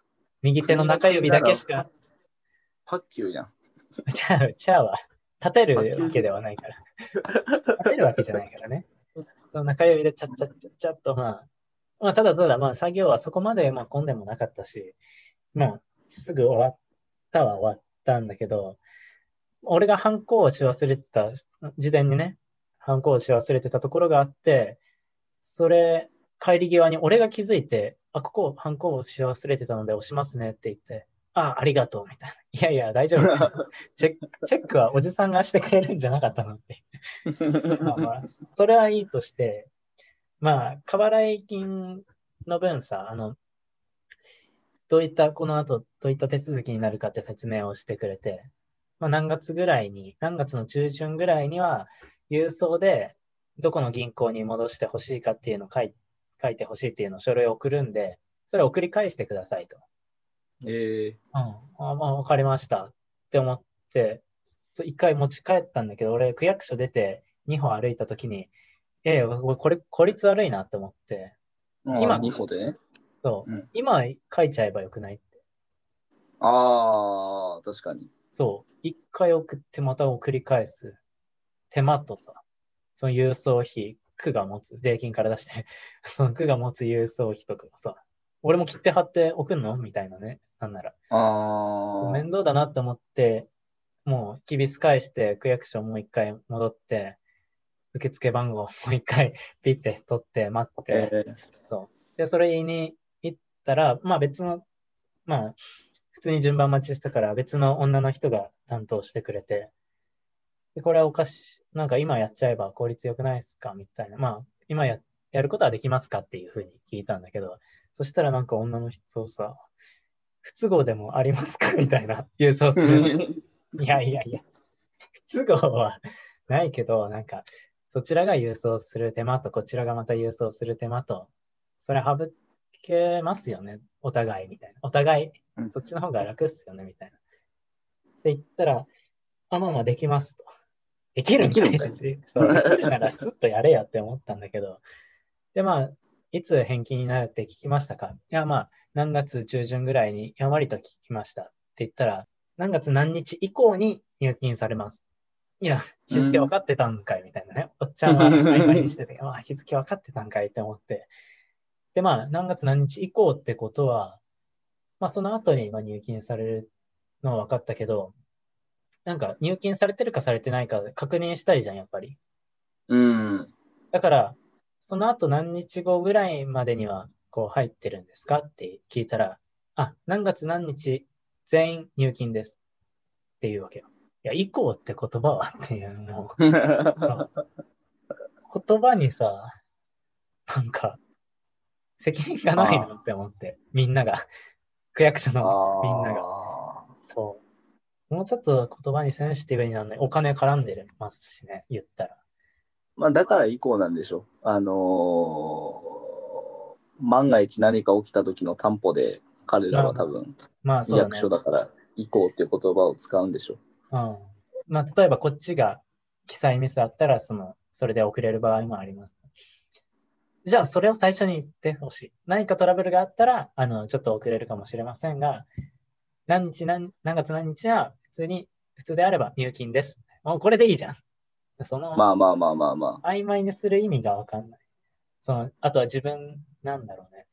右手の中指だけしか、パッキューやん。ちゃう、ちゃうわ。立てるわけではないから。立てるわけじゃないからね。その中指でちゃっちゃっちゃっちゃっと、まあ、まあ、ただただ、まあ、作業はそこまで、まあ、混んでもなかったし、まあ、すぐ終わったは終わったんだけど、俺がハンコをし忘れてた、事前にね、ハンコをし忘れてたところがあって、それ、帰り際に俺が気づいて、あ、ここ、ハンコをし忘れてたので押しますねって言って、あ、ありがとう、みたいな。いやいや、大丈夫。チェック、チェックはおじさんがしてくれるんじゃなかったのって。まあまあ、それはいいとして、まあ、過払い金の分さ、あの、どういった、この後、どういった手続きになるかって説明をしてくれて、まあ、何月ぐらいに、何月の中旬ぐらいには、郵送で、どこの銀行に戻してほしいかっていうのを書い書いてほしいっていうのを書類を送るんで、それを送り返してくださいと。ええうん。あ、まあ、わかりました。って思って、そ一回持ち帰ったんだけど、俺、区役所出て2歩歩いたときに、ええ、俺これ、効率悪いなって思って、今、今2歩でね。そう、うん今書いちゃえばよくないって。ああ、確かに。そう。一回送ってまた送り返す。手間とさ、その郵送費、区が持つ、税金から出して、その区が持つ郵送費とかさ、俺も切って貼って送んの？みたいなね。なんなら。あ面倒だなって思って、もう、きびす返して、区役所もう一回戻って、受付番号もう一回 ピッて取って待っあ。て、ええそう。で、それ言いに行ったら、まあ別の、まあ、普通に順番待ちしたから別の女の人が担当してくれて、で、これはおかしい、なんか今やっちゃえば効率良くないですか？みたいな。まあ、今や、やることはできますか？っていうふうに聞いたんだけど、そしたらなんか女の人をさ、不都合でもありますか？みたいな郵送する。いやいやいや、不都合はないけど、なんか、そちらが郵送する手間と、こちらがまた郵送する手間と、それ省けますよね、お互いみたいな。お互いうん、そっちの方が楽っすよね、みたいな。って言ったら、あ、まあまあできますと。できるんかいできるんかってそう、できるならスッとやれやって思ったんだけど、で、まあ、いつ返金になるって聞きましたか？いや、まあ、何月中旬ぐらいにやんわりと聞きましたって言ったら、何月何日以降に入金されます。いや、日付分かってたんかいみたいなね。おっちゃんは曖昧にしてて、ま あ、日付分かってたんかいって思って。で、まあ、何月何日以降ってことは、まあ、その後にまあ入金されるのは分かったけど、なんか入金されてるかされてないか確認したいじゃん、やっぱり。うん。だから、その後何日後ぐらいまでにはこう入ってるんですかって聞いたら、あ、何月何日全員入金ですっていうわけよ。いや、以降って言葉はっていうの そう言葉にさ、なんか、責任がないなって思って、みんなが、区役所のみんなが。もうちょっと言葉にセンシティブになるね。お金絡んでますしね、言ったら。まあ、だから以降なんでしょう。あのー万が一何か起きた時の担保で、彼らは多分、まあそうだね。役所だから、以降っていう言葉を使うんでしょう。うん。まあ、例えばこっちが記載ミスあったら、その、それで遅れる場合もあります。じゃあ、それを最初に言ってほしい。何かトラブルがあったら、あの、ちょっと遅れるかもしれませんが、何日何、何月何日は、普通に、普通であれば入金です。もうこれでいいじゃん。その、まあまあまあまあま曖昧にする意味がわかんない。その、あとは自分、なんだろうね。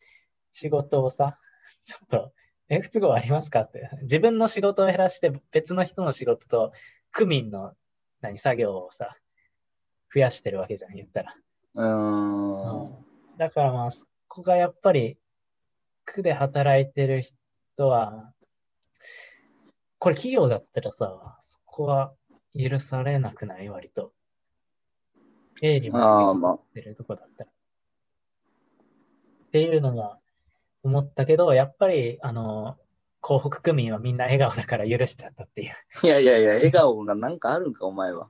仕事をさ、ちょっと、え、不都合ありますかって。自分の仕事を減らして別の人の仕事と区民の何作業をさ、増やしてるわけじゃん、言ったら。あ。うーん。だからまあ、そこがやっぱり、区で働いてる人は、これ企業だったらさ、そこは許されなくない？割と。営利ああ、まあ。もってるとこだったら。っていうのが思ったけど、やっぱり、あの、港北区民はみんな笑顔だから許しちゃったっていう。いやいやいや、笑顔がなんかあるんか、お前は。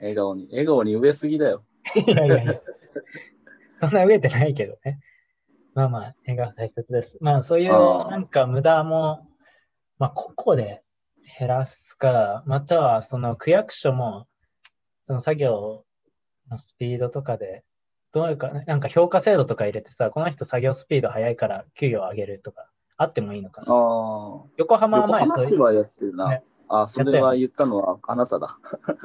笑顔に。笑顔に植えすぎだよ。いやいやいや。そんな飢えてないけどね。まあまあ、笑顔大切です。まあそういうなんか無駄も、まあ個々で減らすか、またはその区役所も、その作業のスピードとかで、どういうか、なんか評価制度とか入れてさ、この人作業スピード速いから給与を上げるとか、あってもいいのかな。ああ。横浜は横前そういう、浜市はやってるな。ねあ、それは言ったのはあなただ。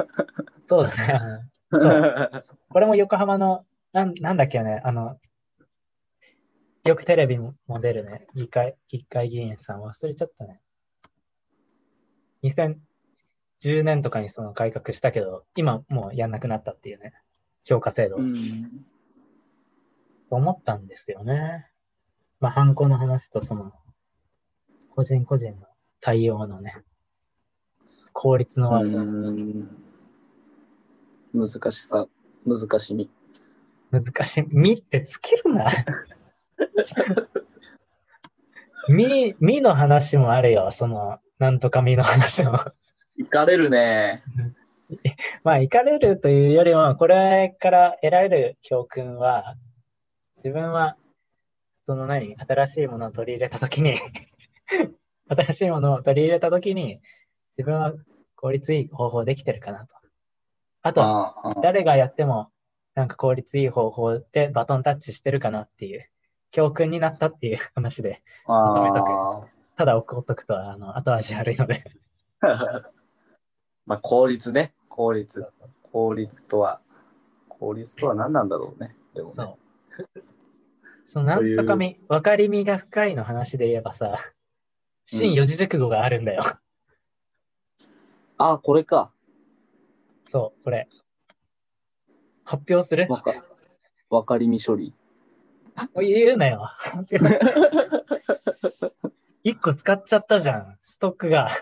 そうだね。これも横浜の、なんなんだっけね、あの、よくテレビも出るね、議会、議会議員さん忘れちゃったね。2010年とかにその改革したけど、今もうやんなくなったっていうね、評価制度。うん。と思ったんですよね。まあ、犯行の話とその、個人個人の対応のね、効率の悪さ、うん難しさ、難しみ。難しい。みってつけるな。み、みの話もあるよ。その、なんとかみの話も。行かれるね。まあ、行かれるというよりも、これから得られる教訓は、自分は、その何、新しいものを取り入れたときに、新しいものを取り入れたときに、自分は効率いい方法できてるかなと。あと誰がやっても、なんか効率いい方法でバトンタッチしてるかなっていう、教訓になったっていう話で、まとめとあただ送っとくと、あの、後味悪いので。あ。まあ、効率ね。効率そう。そう効率とは、効率とは何なんだろうね。でもね。そう。そのなんとかみ、分かりみが深いの話で言えばさ、新四字熟語があるんだよ。ああ、これか。そう、これ。発表する？わか、わかりみ処理。言うなよ。一個使っちゃったじゃん、ストックが。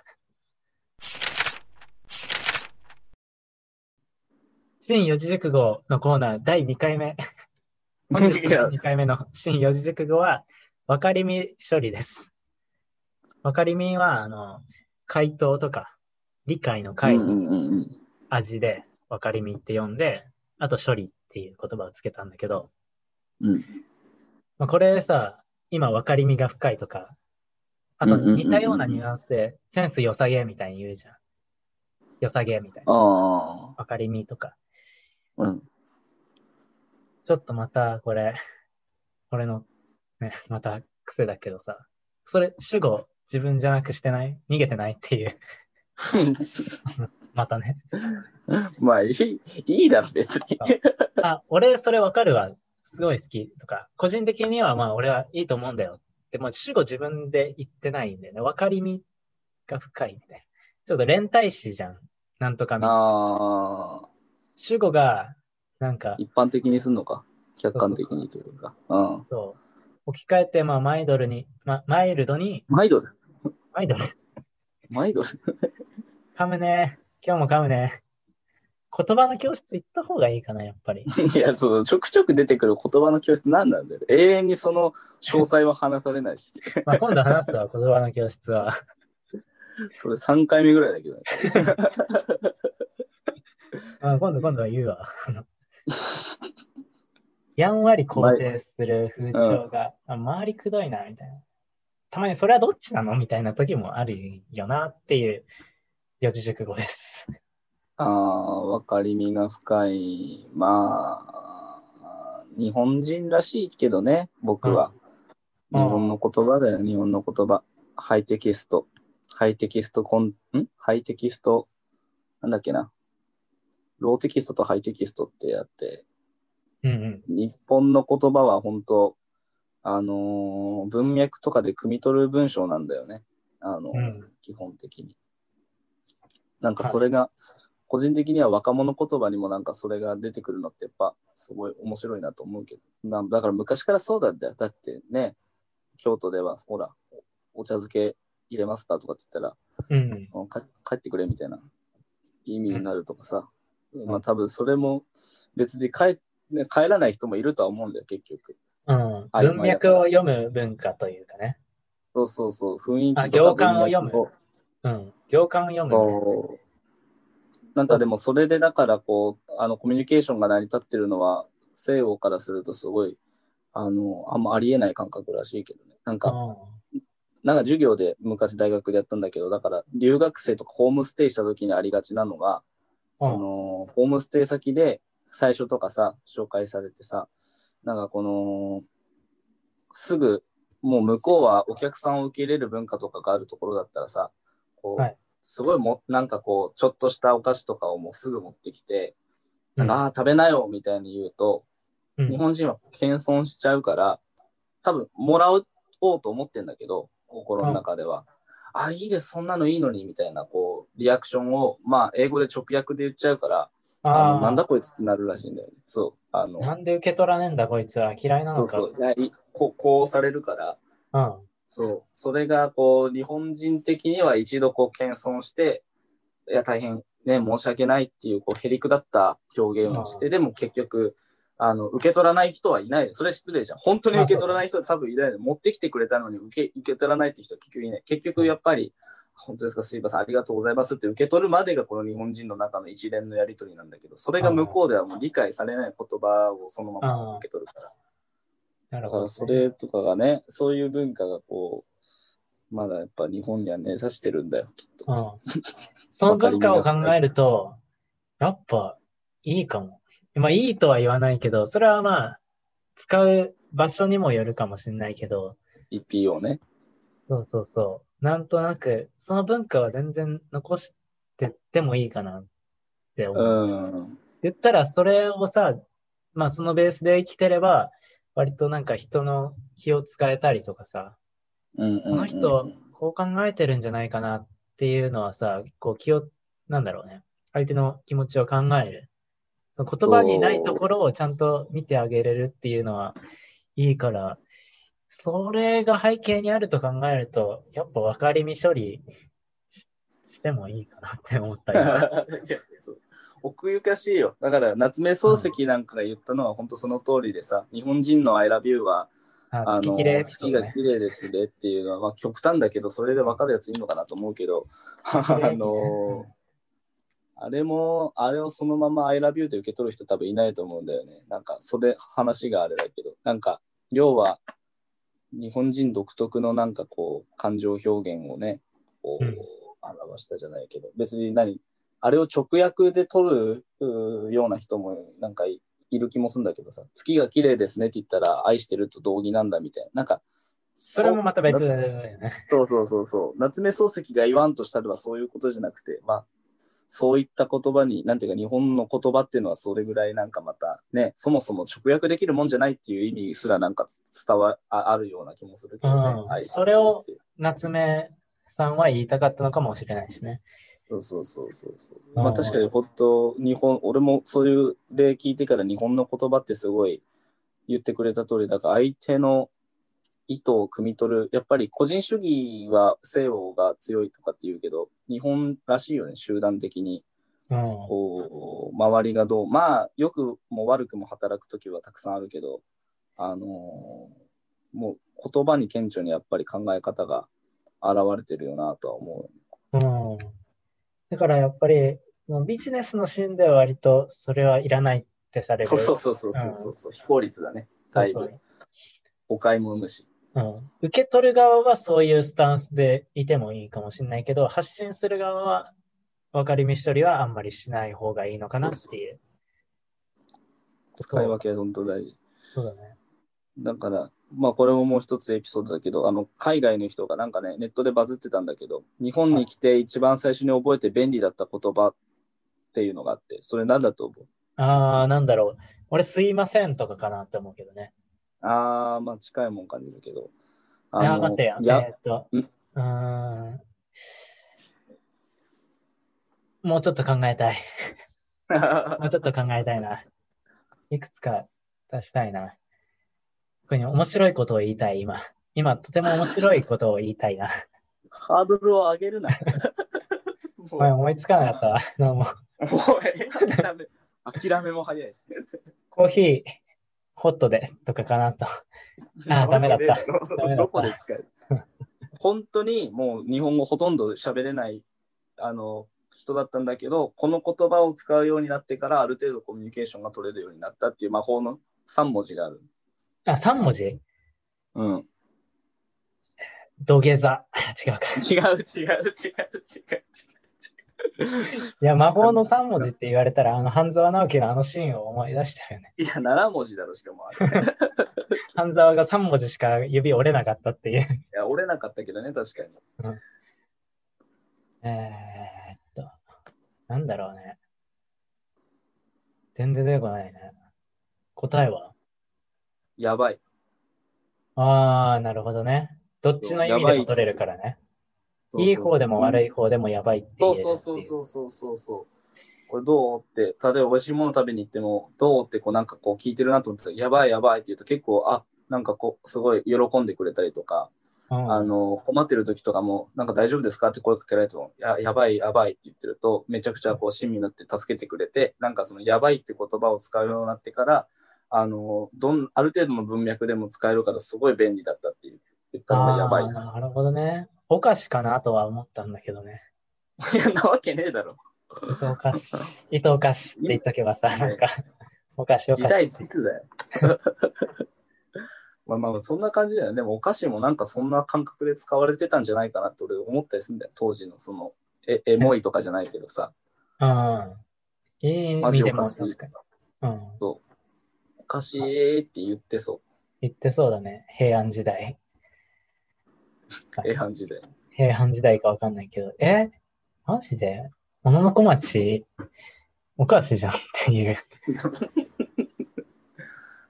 新四字熟語のコーナー第2回目。本日いや2回目の新四字熟語は、分かりみ処理です。分かりみは、あの、回答とか、理解のう解のんうんうんうん。味で、分かりみって呼んで、あと処理っていう言葉をつけたんだけど、うん。まあ、これさ、今分かりみが深いとか、あと似たようなニュアンスで、センス良さげみたいに言うじゃん。良さげみたいな。あ分かりみとか。あ。うん。ちょっとまたこれ、俺のね、また癖だけどさ、それ主語自分じゃなくしてない？逃げてないっていう。またね。まあ、いい、いいだろ、別に。あ、俺それわかるわ。すごい好きとか、個人的にはまあ俺はいいと思うんだよ。でも主語自分で言ってないんだよね。分かりみが深いみたいな。ちょっと連帯詞じゃん。なんとかみ。ああ。主語が、なんか、一般的にすんのか？客観的にというか。うん。そう。置き換えて、まあマイドルに、ま、マイルドに、マイドル？マイドル。マイドル？噛むね。今日も噛むね。言葉の教室行った方がいいかな、やっぱり。いや、そのちょくちょく出てくる言葉の教室何なんだよ。永遠にその詳細は話されないし。まあ今度話すわ、言葉の教室は。それ3回目ぐらいだけどね。あ今度、今度は言うわ。やんわり肯定する風潮が、あ周りくどいな、みたいな。たまにそれはどっちなの？みたいな時もあるよなっていう四字熟語です。ああ、わかりみが深い。まあ、日本人らしいけどね、僕は。うん日本の言葉だよ、日本の言葉。ハイテキスト。ハイテキストコン、ん？ハイテキスト、なんだっけな。ローテキストとハイテキストってやって、うんうん。日本の言葉は本当、あのー文脈とかで汲み取る文章なんだよね。あのーうん基本的に。なんかそれが、個人的には若者言葉にもなんかそれが出てくるのってやっぱすごい面白いなと思うけど。まあ、だから昔からそうだったよ。だってね、京都ではほら、おお茶漬け入れますかとかって言ったら、うん。うんか帰ってくれみたいな意味になるとかさ、まあ多分それも別に帰,、ね、帰らない人もいるとは思うんだよ、結局。うん。あ文脈を読む文化というかね。そうそうそう、雰囲あ気とか行間を読むうん。行間を読む、ね。なんかでもそれでだからこう、あのコミュニケーションが成り立ってるのは、西欧からするとすごい、あの、あんまありえない感覚らしいけどね。なんか、なんか授業で昔大学でやったんだけど、だから留学生とかホームステイした時にありがちなのが、うんその、ホームステイ先で最初とかさ、紹介されてさ、なんかこの、すぐ、もう向こうはお客さんを受け入れる文化とかがあるところだったらさ、こう、はいすごいも、なんかこう、ちょっとしたお菓子とかをもうすぐ持ってきて、なんか、うんああー、食べなよ、みたいに言うと、うん日本人は謙遜しちゃうから、多分、もらおうと思ってんだけど、心の中では。あ、いいです、そんなのいいのに、みたいな、こう、リアクションを、まあ、英語で直訳で言っちゃうから、あなんだこいつってなるらしいんだよね。そう。あの、なんで受け取らねえんだ、こいつは。嫌いなのか。そうそう。こうこうされるから、うん。そう。それが、こう、日本人的には一度、こう、謙遜して、いや、大変、ね、申し訳ないっていう、こう、へりくだった表現をして、でも結局、あの、受け取らない人はいない。それ失礼じゃん。本当に受け取らない人は多分いないの。持ってきてくれたのに受け、受け取らないって人は結局いない。結局、やっぱり、本当ですか、すいません、ありがとうございますって受け取るまでがこの日本人の中の一連のやりとりなんだけど、それが向こうではもう理解されない言葉をそのまま受け取るから。だからなるほど、それとかがね、そういう文化がこう、まだやっぱ日本には根ざしてるんだよ、きっと。うん。その文化を考えると、やっぱいいかも。まあいいとは言わないけど、それはまあ、使う場所にもよるかもしれないけど、EPO ね。そうそうそう。なんとなく、その文化は全然残してってもいいかなって思う。うん。言ったら、それをさ、まあそのベースで生きてれば、割となんか人の気を使えたりとかさ、うんこの人、こう考えてるんじゃないかなっていうのはさ、こう気を、なんだろうね。相手の気持ちを考える。言葉にないところをちゃんと見てあげれるっていうのはいいから、それが背景にあると考えると、やっぱ分かりみ処理ししてもいいかなって思ったり。奥ゆかしいよ。だから、夏目漱石なんかが言ったのは本当その通りでさ、日本人の I love you は、ああの、月が綺麗ですねっていうのは、まあ極端だけど、それで分かるやついいのかなと思うけど、あの、あれも、あれをそのまま I love you で受け取る人多分いないと思うんだよね。なんか、それ、話があれだけど、なんか、要は、日本人独特のなんかこう、感情表現をね、こう、うん。表したじゃないけど、別に何、あれを直訳で取るような人もなんかいいる気もするんだけどさ、月が綺麗ですねって言ったら、愛してると同義なんだみたいな。なんか、それもまた別だよね。そうそうそうそう。夏目漱石が言わんとしたのはそういうことじゃなくて、まあ、そういった言葉に、なんていうか、日本の言葉っていうのはそれぐらいなんかまたね、そもそも直訳できるもんじゃないっていう意味すらなんか伝わああるような気もするけどね。うん愛それを夏目さんは言いたかったのかもしれないですね。そうそうそうそうそう。うんまあ確かに本当、日本、俺もそういう例聞いてから日本の言葉ってすごい言ってくれた通り、だから相手の意図を汲み取る、やっぱり個人主義は西欧が強いとかって言うけど、日本らしいよね、集団的に。うん。こう、周りがどう、まあ、良くも悪くも働くときはたくさんあるけど、あのーもう言葉に顕著にやっぱり考え方が現れてるよなとは思う。うん。だからやっぱり、そのビジネスのシーンでは割とそれはいらないってされる。そうそうそうそうそうそう、非効率だね。だいぶそうそう誤解も生むし。うん。受け取る側はそういうスタンスでいてもいいかもしれないけど、発信する側は分かりみ処理はあんまりしない方がいいのかなっていう。使い分けは本当大事。そうだね。だから、まあこれももう一つエピソードだけど、あの、海外の人がなんかね、ネットでバズってたんだけど、日本に来て一番最初に覚えて便利だった言葉っていうのがあって、それなんだと思う？あー、なんだろう。俺、すいませんとかかなって思うけどね。あー、まあ近いもん感じるけど。いや、待ってよ。や、えーっと、ん？うーん。もうちょっと考えたい。もうちょっと考えたいな。いくつか出したいな。特に面白いことを言いたい、今。今、とても面白いことを言いたいな。ハードルを上げるな。思いつかなかったわ。どうも。う、もうえ諦め、諦めも早いし。コーヒー、ホットでとかかなと。あーダメだったどこで使える本当にもう日本語ほとんど喋れないあの人だったんだけど、この言葉を使うようになってからある程度コミュニケーションが取れるようになったっていう魔法の3文字がある。あ、3文字？うん。土下座。違うか。違う違う違う違う違う。いや、魔法の3文字って言われたら、あの、半沢直樹のあのシーンを思い出しちゃうよね。いや、7文字だろ、しかもあれ。い 半沢が3文字しか指折れなかったっていう。や、折れなかったけどね、確かに。えーっと、なんだろうね。全然出てこないね。答えは？やばい。あー、なるほどね。どっちの意味でも取れるからね。いい方でも悪い方でもやばいって言そうえる。そうそうそうそうそうそう。これどうって、例えば美味しいもの食べに行っても、どうってこうなんかこう聞いてるなと思ってたらやばいやばいって言うと結構、あ、なんかこう、すごい喜んでくれたりとか、うんあの、困ってる時とかも、なんか大丈夫ですかって声かけられても、ややばいやばいって言ってると、めちゃくちゃこう親身になって助けてくれて、なんかそのやばいって言葉を使うようになってから、あの、どん、ある程度の文脈でも使えるからすごい便利だったっていう言ったのがやばいです。なるほどね。お菓子かなとは思ったんだけどね。いや、なわけねえだろ。伊藤菓子、伊藤菓子って言っとけばさ、なんか、お菓子お時代い菓子。つだよ。まあまあ、そんな感じだよね。でもお菓子もなんかそんな感覚で使われてたんじゃないかなって俺思ったりするんだよ。当時のその、え、エモいとかじゃないけどさ。うん。いい意マジ確かに。うん。お菓子って言ってそ言ってそうだね。平安時代。う。ええ感じで。平安時代かわかんないけど。え？マジで？小野小町、お菓子じゃんっていう。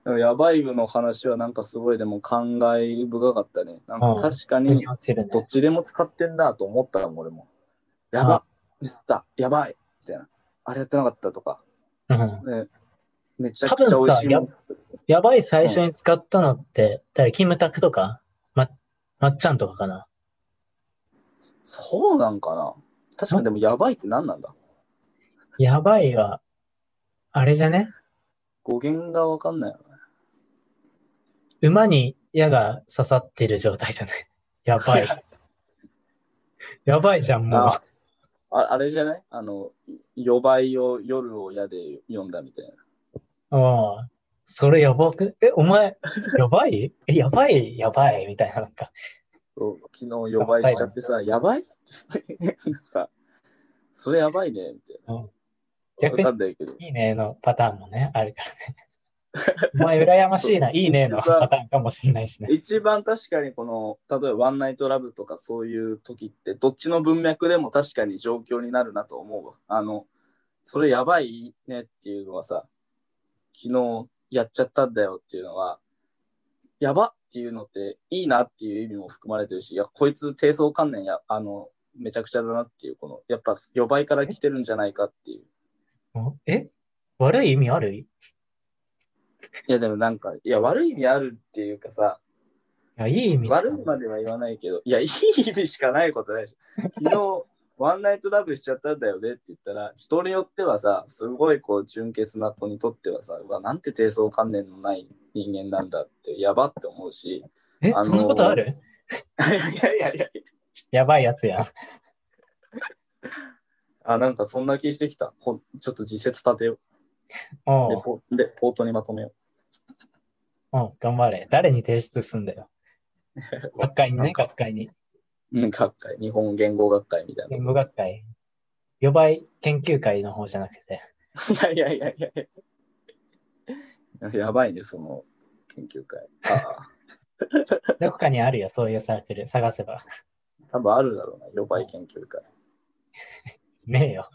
やばい部の話はなんかすごいでも感慨深かったね。なんか確かにどっちでも使ってんだと思ったもん、俺も。やばミスった、やばいみたいな。あれやってなかったとか。うん。ね、めちゃくちゃ美味しいもん。やばい最初に使ったのって、誰キムタクとかま、まっちゃんとかかなそうなんかな確かにでもやばいって何なんだ？やばいは、あれじゃね？語源がわかんないよね。馬に矢が刺さってる状態じゃない？やばい。やばいじゃん、もうあ。ああれじゃない？あの、予売を夜を矢で読んだみたいな。ああ、それやばく、え、お前、やばい？え、やばい、やばい、みたいな、なんか。そう昨日予売しちゃってさ、やばい？なんか、それやばいね、みたいな。わ逆にかんないけど。いいねのパターンもね、あるからね。お前、羨ましいな、いいねのパターンかもしれないしね。一番確かにこの、例えばワンナイトラブとかそういう時って、どっちの文脈でも確かに状況になるなと思うわ。あの、それやばいねっていうのはさ、昨日やっちゃったんだよっていうのは、やばっていうのっていいなっていう意味も含まれてるし、いや、こいつ低層観念や、あの、めちゃくちゃだなっていう、この、やっぱ予売から来てるんじゃないかっていう。おえ？悪い意味ある？いいや、でもなんか、いや、悪い意味あるっていうかさ、や、いい意味悪いまでは言わないけど、いや、いい意味しかないことないし、昨日、ワンナイトラブしちゃったんだよねって言ったら、人によってはさ、すごいこう、純潔な子にとってはさ、うわ、なんて低層観念のない人間なんだって、やばって思うし、え、あのーそんなことある？いやいやいやいや、やばいやつやん。あ、なんかそんな気してきた。ほんちょっと自説立てよう。うポレポートにまとめよおう頑張れ。誰に提出すんだよ。う。学会にね、学会に。うん、学会、日本言語学会みたいな。言語学会。予売研究会の方じゃなくて。い やいやいやいやいや。やばいね、その研究会。ああ。どこかにあるよ、そういうサークル。探せば。多分あるだろうな、予売研究会。ねえよ。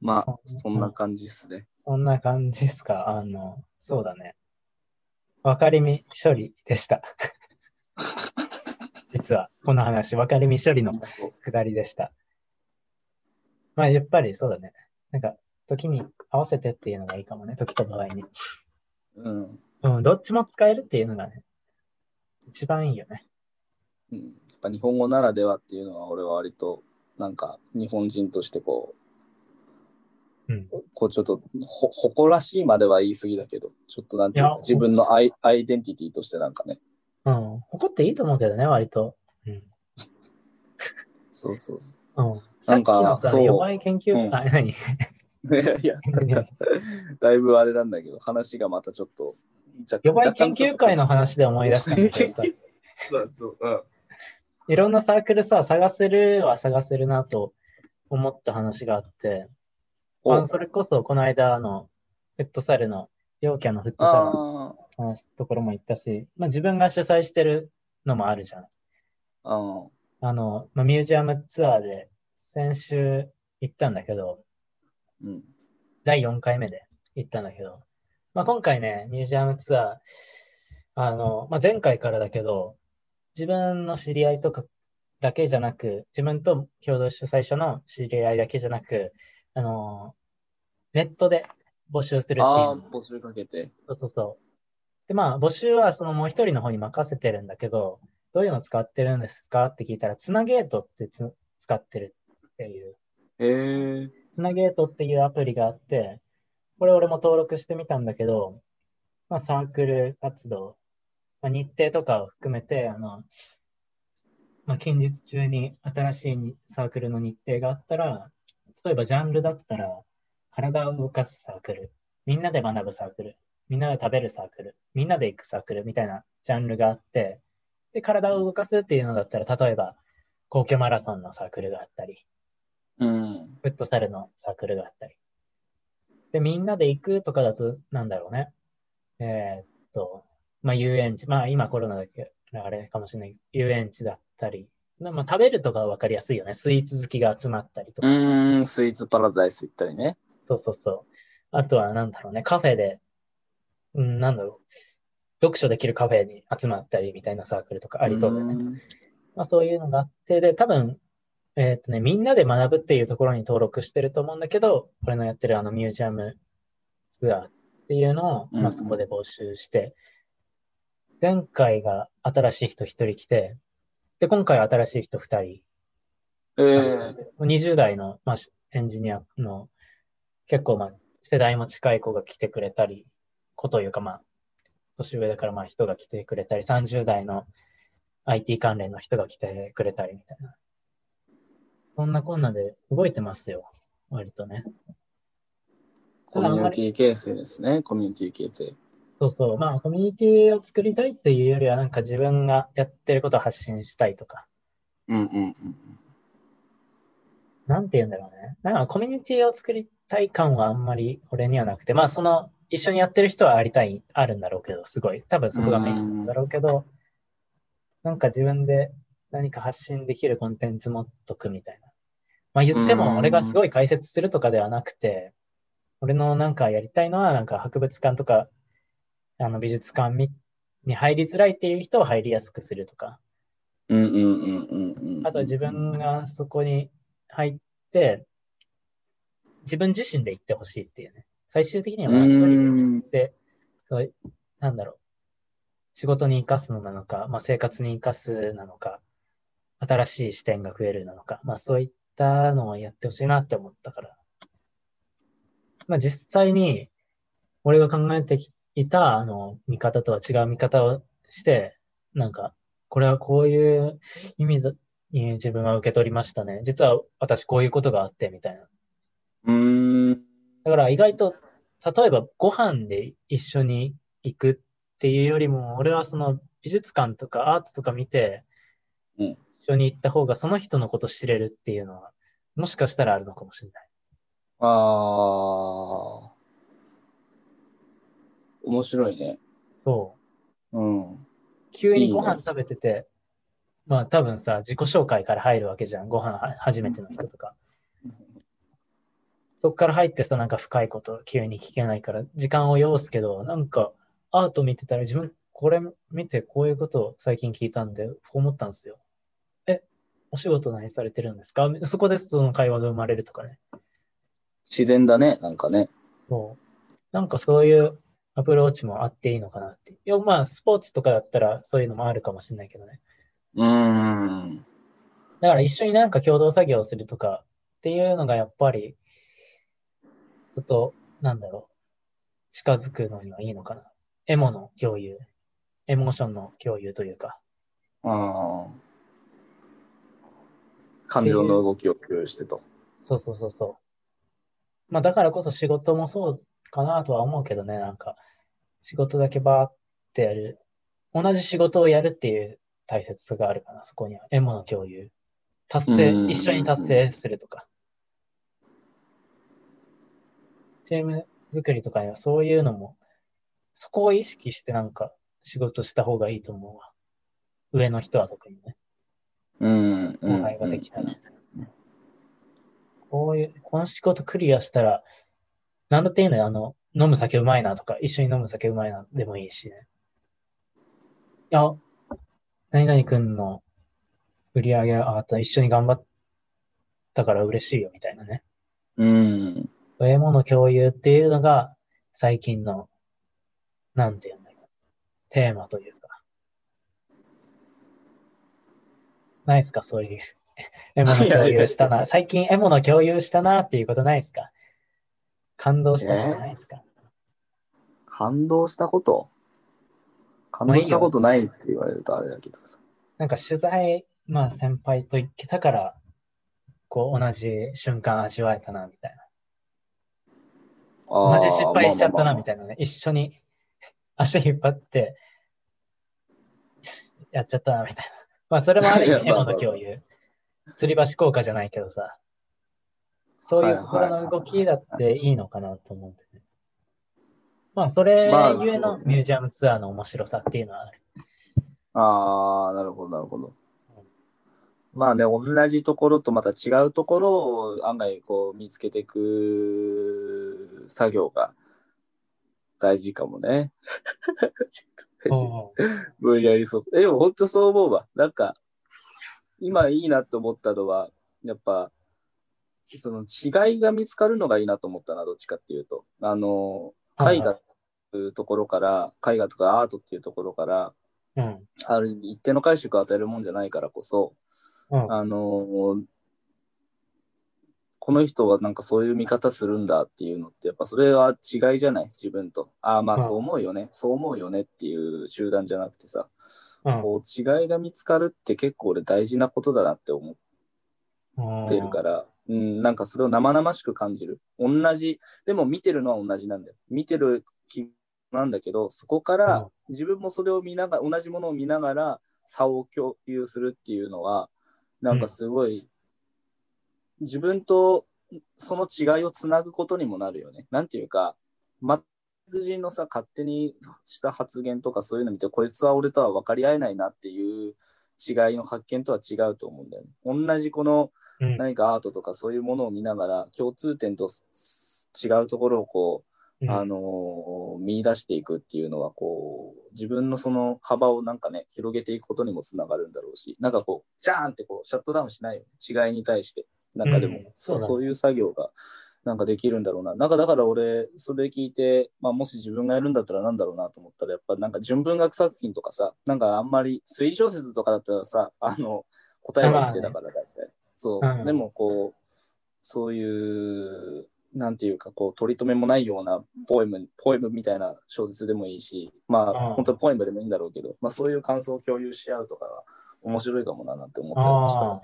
まあ、そんな感じっすね。そんな感じですか？あの、そうだね。分かりみ処理でした。実は、この話、分かりみ処理のくだりでした。まあ、やっぱりそうだね。なんか、時に合わせてっていうのがいいかもね。時と場合に。うん。うん、どっちも使えるっていうのがね、一番いいよね。うん、やっぱ日本語ならではっていうのは俺は割となんか日本人としてこうん。うこうちょっとほ誇らしいまでは言い過ぎだけどちょっとなんていうか自分のアイアイデンティティとしてなんかねうん。怒っていいと思うけどね、割と。うん。そうそうそうん。なんかそう弱い研究、うんあ、何？ういや だいぶあれなんだけど話がまたちょっと若弱い研究会の話で思い出したんだけどさ、そうそううんいろんなサークルさ、探せるは探せるなと思った話があって、おあのそれこそこの間あの、フットサルの、陽キャのフットサルのところも行ったし、まあ自分が主催してるのもあるじゃん。ーあー。あの、まあ、ミュージアムツアーで先週行ったんだけど、うん。第4回目で行ったんだけど、まあ、今回ね、ミュージアムツアー、あの、まあ、前回からだけど、自分の知り合いとかだけじゃなく、自分と共同主催者の知り合いだけじゃなく、あの、ネットで募集するっていう。のあー募集かけて。そうそうそう。で、まあ、募集はそのもう一人の方に任せてるんだけど、どういうの使ってるんですかって聞いたら、つなゲートってつ使ってるっていう、へえつなゲートっていうアプリがあって、これ俺も登録してみたんだけど、まあ、サークル活動、まあ、日程とかを含めて、あの、まあ、近日中に新しいサークルの日程があったら、例えばジャンルだったら、体を動かすサークル、みんなで学ぶサークル、みんなで食べるサークル、みんなで行くサークルみたいなジャンルがあって、で、体を動かすっていうのだったら、例えば、皇居マラソンのサークルがあったり、うんフットサルのサークルがあったり。で、みんなで行くとかだと、なんだろうね。えーっと、まあ、遊園地。まあ、今コロナだけど、あれかもしれない。遊園地だったり。まあ、食べるとかはわかりやすいよね。スイーツ好きが集まったりとうか。ーんスイーツパラダイス行ったりねそうそうそう。あとは、なんだろうね。カフェで、うん、なんだろう。読書できるカフェに集まったりみたいなサークルとかありそうだよね。んまあ、そういうのがあって、で、多分、えーっとね、みんなで学ぶっていうところに登録してると思うんだけど、これのやってるあのミュージアムツアーっていうのを、まあ、そこで募集して、前回が新しい人1人来て、で、今回は新しい人2人、えー20代の、まあ、エンジニアの結構、まあ、世代も近い子が来てくれたり、子というか、まあ、年上だから、まあ、人が来てくれたり、30代の IT 関連の人が来てくれたりみたいな。そんなこんなで動いてますよ。割とね。コミュニティ形成ですねコミュニティ形成そうそう。まあ、コミュニティを作りたいっていうよりは、なんか自分がやってることを発信したいとか、うんうんうんなんて言うんだろうね。なんかコミュニティを作りたい感はあんまり俺にはなくて、まあ、その、一緒にやってる人はありたい、あるんだろうけど、すごい。多分そこがメインなんだろうけど、なんか自分で何か発信できるコンテンツ持っとくみたいな。まあ言ってうんも俺がすごい解説するとかではなくて、俺のなんかやりたいのはなんか博物館とか、あの美術館みに入りづらいっていう人を入りやすくするとか、うんうんうんうんうんあとは自分がそこに入って、自分自身で行ってほしいっていうね。最終的にはまあ一人で行って、そういなんだろう。仕事に生かすのなのか、まあ生活に生かすなのか、新しい視点が増えるなのか、まあそういったのをやってほしいなって思ったから。まあ実際に、俺が考えていた、あの、見方とは違う見方をして、なんか、これはこういう意味だに自分は受け取りましたね。実は私こういうことがあって、みたいな。うーんだから意外と、例えばご飯で一緒に行くっていうよりも、俺はその美術館とかアートとか見て、うん一緒に行った方がその人のこと知れるっていうのは、もしかしたらあるのかもしれない。ああ面白いねそう。うん急にご飯食べてて、まあ多分さ、自己紹介から入るわけじゃん。ご飯は初めての人とか。そっから入ってさ、なんか深いこと急に聞けないから、時間を要すけど、なんかアート見てたら自分これ見てこういうことを最近聞いたんで、思ったんですよ。え、お仕事何されてるんですか？そこでその会話が生まれるとかね。自然だね、なんかね。そう。なんかそういうアプローチもあっていいのかなって。いや、まあ、スポーツとかだったらそういうのもあるかもしれないけどね。うーん。だから一緒になんか共同作業するとかっていうのがやっぱり、ちょっと、なんだろう、近づくのにはいいのかな。エモの共有、エモーションの共有というか。ああ。感情の動きを共有してと。そうそうそうそう。まあだからこそ仕事もそうかなとは思うけどね、なんか、仕事だけバーってやる。同じ仕事をやるっていう大切さがあるかな、そこには。エモの共有。達成、うん一緒に達成するとか。チーム作りとかにはそういうのも、そこを意識してなんか仕事した方がいいと思うわ。上の人は特にね。うん。うん後輩ができたら。こういう、この仕事クリアしたら、なんだっていいのよ、あの、飲む酒うまいなとか、一緒に飲む酒うまいなでもいいしね。いや、何々くんの売り上げ上がった一緒に頑張ったから嬉しいよみたいなね。うん。そういうもの共有っていうのが最近の、なんていうんだろう、テーマというか。ないですか、そういう。エモの共有したな。最近エモの共有したなっていうことないですか？感動したことないですか、感動したこと？感動したことないって言われるとあれだけどさ。なんか取材、まあ先輩と行けたから、こう同じ瞬間味わえたな、みたいな。同じ失敗しちゃったな、みたたいなね。一緒に 足引っ張って、やっちゃったな、みたいな。まあそれもある意味エいやまあモの共有。吊り橋効果じゃないけどさ。そういう心の動きだっていいのかなと思うんでね。まあそれまあゆえのミュージアムツアーの面白さっていうのはある。ああ、なるほど、なるほど。まあね、同じところとまた違うところを案外こう見つけていく作業が大事かもね。無理やりそう。え、でも本当そう思うわ。なんか、今いいなと思ったのは、やっぱ、その違いが見つかるのがいいなと思ったな、どっちかっていうと。あの、はい絵画というところから、絵画とかアートっていうところから、うん。ある意味一定の解釈を与えるもんじゃないからこそ、うん。あのこの人はなんかそういう見方するんだっていうのって、やっぱそれは違いじゃない？自分と。ああ、まあうんそう思うよね、そう思うよねっていう集団じゃなくてさ、うんこう違いが見つかるって結構俺大事なことだなって思ってるから、うん、なんかそれを生々しく感じる。同じ、でも見てるのは同じなんだよ。見てる気なんだけど、そこから自分もそれを見ながら、同じものを見ながら差を共有するっていうのは、なんかすごい、自分とその違いをつなぐことにもなるよね。なんていうか、別人のさ、勝手にした発言とかそういうの見て、こいつは俺とは分かり合えないなっていう違いの発見とは違うと思うんだよね。同じこのうん何かアートとかそういうものを見ながら、共通点とす違うところをこう、うんあのー見出していくっていうのは、こう、自分のその幅をなんかね、広げていくことにもつながるんだろうし、なんかこう、ジャーンってこう、シャットダウンしないよね。違いに対して。なんかでも、うんそうそういう作業が、なんかできるんだろうな。なんかだから俺、それ聞いて、まあもし自分がやるんだったらなんだろうなと思ったら、やっぱなんか純文学作品とかさ、なんかあんまり推理小説とかだったらさ、あの、答えは一定だから大体。そう、うんでもこう、そういう、なんていうか、こう、取り留めもないようなポエム、ポエムみたいな小説でもいいし、まあ、うん。本当にポエムでもいいんだろうけど、まあそういう感想を共有し合うとかは面白いかもななんて思ったりも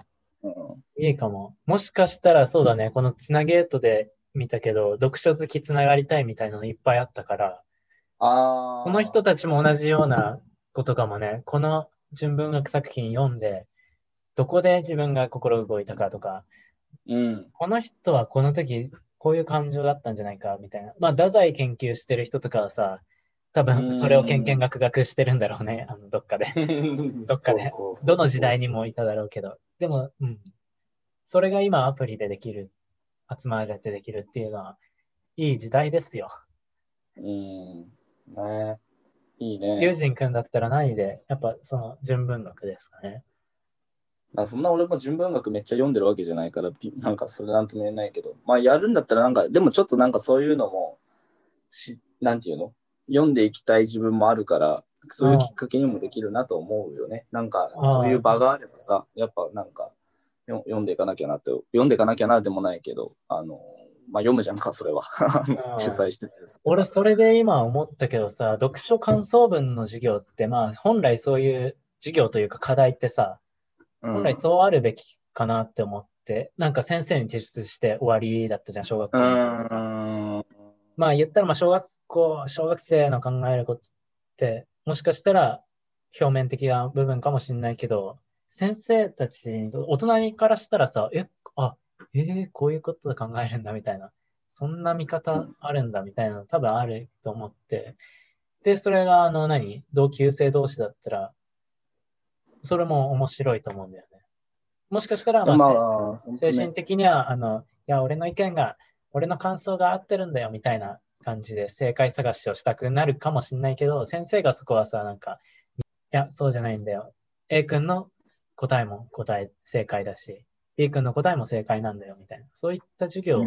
した。うん。いいかも。もしかしたらそうだね、このつなゲートで見たけど、読書好きつながりたいみたいなのいっぱいあったから、ああ。この人たちも同じようなことかもね、この純文学作品読んで、どこで自分が心動いたかとか、うん。この人はこの時こういう感情だったんじゃないかみたいな。まあ、太宰研究してる人とかはさ、多分それをけんけんがくがくしてるんだろうね、あのどっかで。どっかで。どの時代にもいただろうけど。でも、うん。それが今アプリでできる、集まれてできるっていうのは、いい時代ですよ。うん。ねいいね。友人くんだったら何で、やっぱその純文学ですかね。まあそんな俺も純文学めっちゃ読んでるわけじゃないから、なんかそれなんとも言えないけど、まあやるんだったらなんか、でもちょっとなんかそういうのも、し、なんていうの？読んでいきたい自分もあるから、そういうきっかけにもできるなと思うよね。なんか、そういう場があればさ、やっぱなんか、読んでいかなきゃなって、読んでいかなきゃなでもないけど、あの、まあ読むじゃんか、それは。主催してて。俺、それで今思ったけどさ、読書感想文の授業って、まあ、本来そういう授業というか課題ってさ、本来そうあるべきかなって思って、なんか先生に提出して終わりだったじゃん、小学校の。まあ言ったら、まあ小学校、小学生の考えることって、もしかしたら表面的な部分かもしれないけど、先生たち、大人からしたらさ、え、あ、えー、こういうことで考えるんだみたいな、そんな見方あるんだみたいなの多分あると思って、で、それがあの何、同級生同士だったら、それも面白いと思うんだよね。もしかしたら、まあ、まあ、精神的には、あの、いや、俺の意見が、俺の感想が合ってるんだよみたいな感じで正解探しをしたくなるかもしれないけど、先生がそこはさ、なんか、いや、そうじゃないんだよ。A 君の答えも答え、正解だし、B 君の答えも正解なんだよみたいな。そういった授業を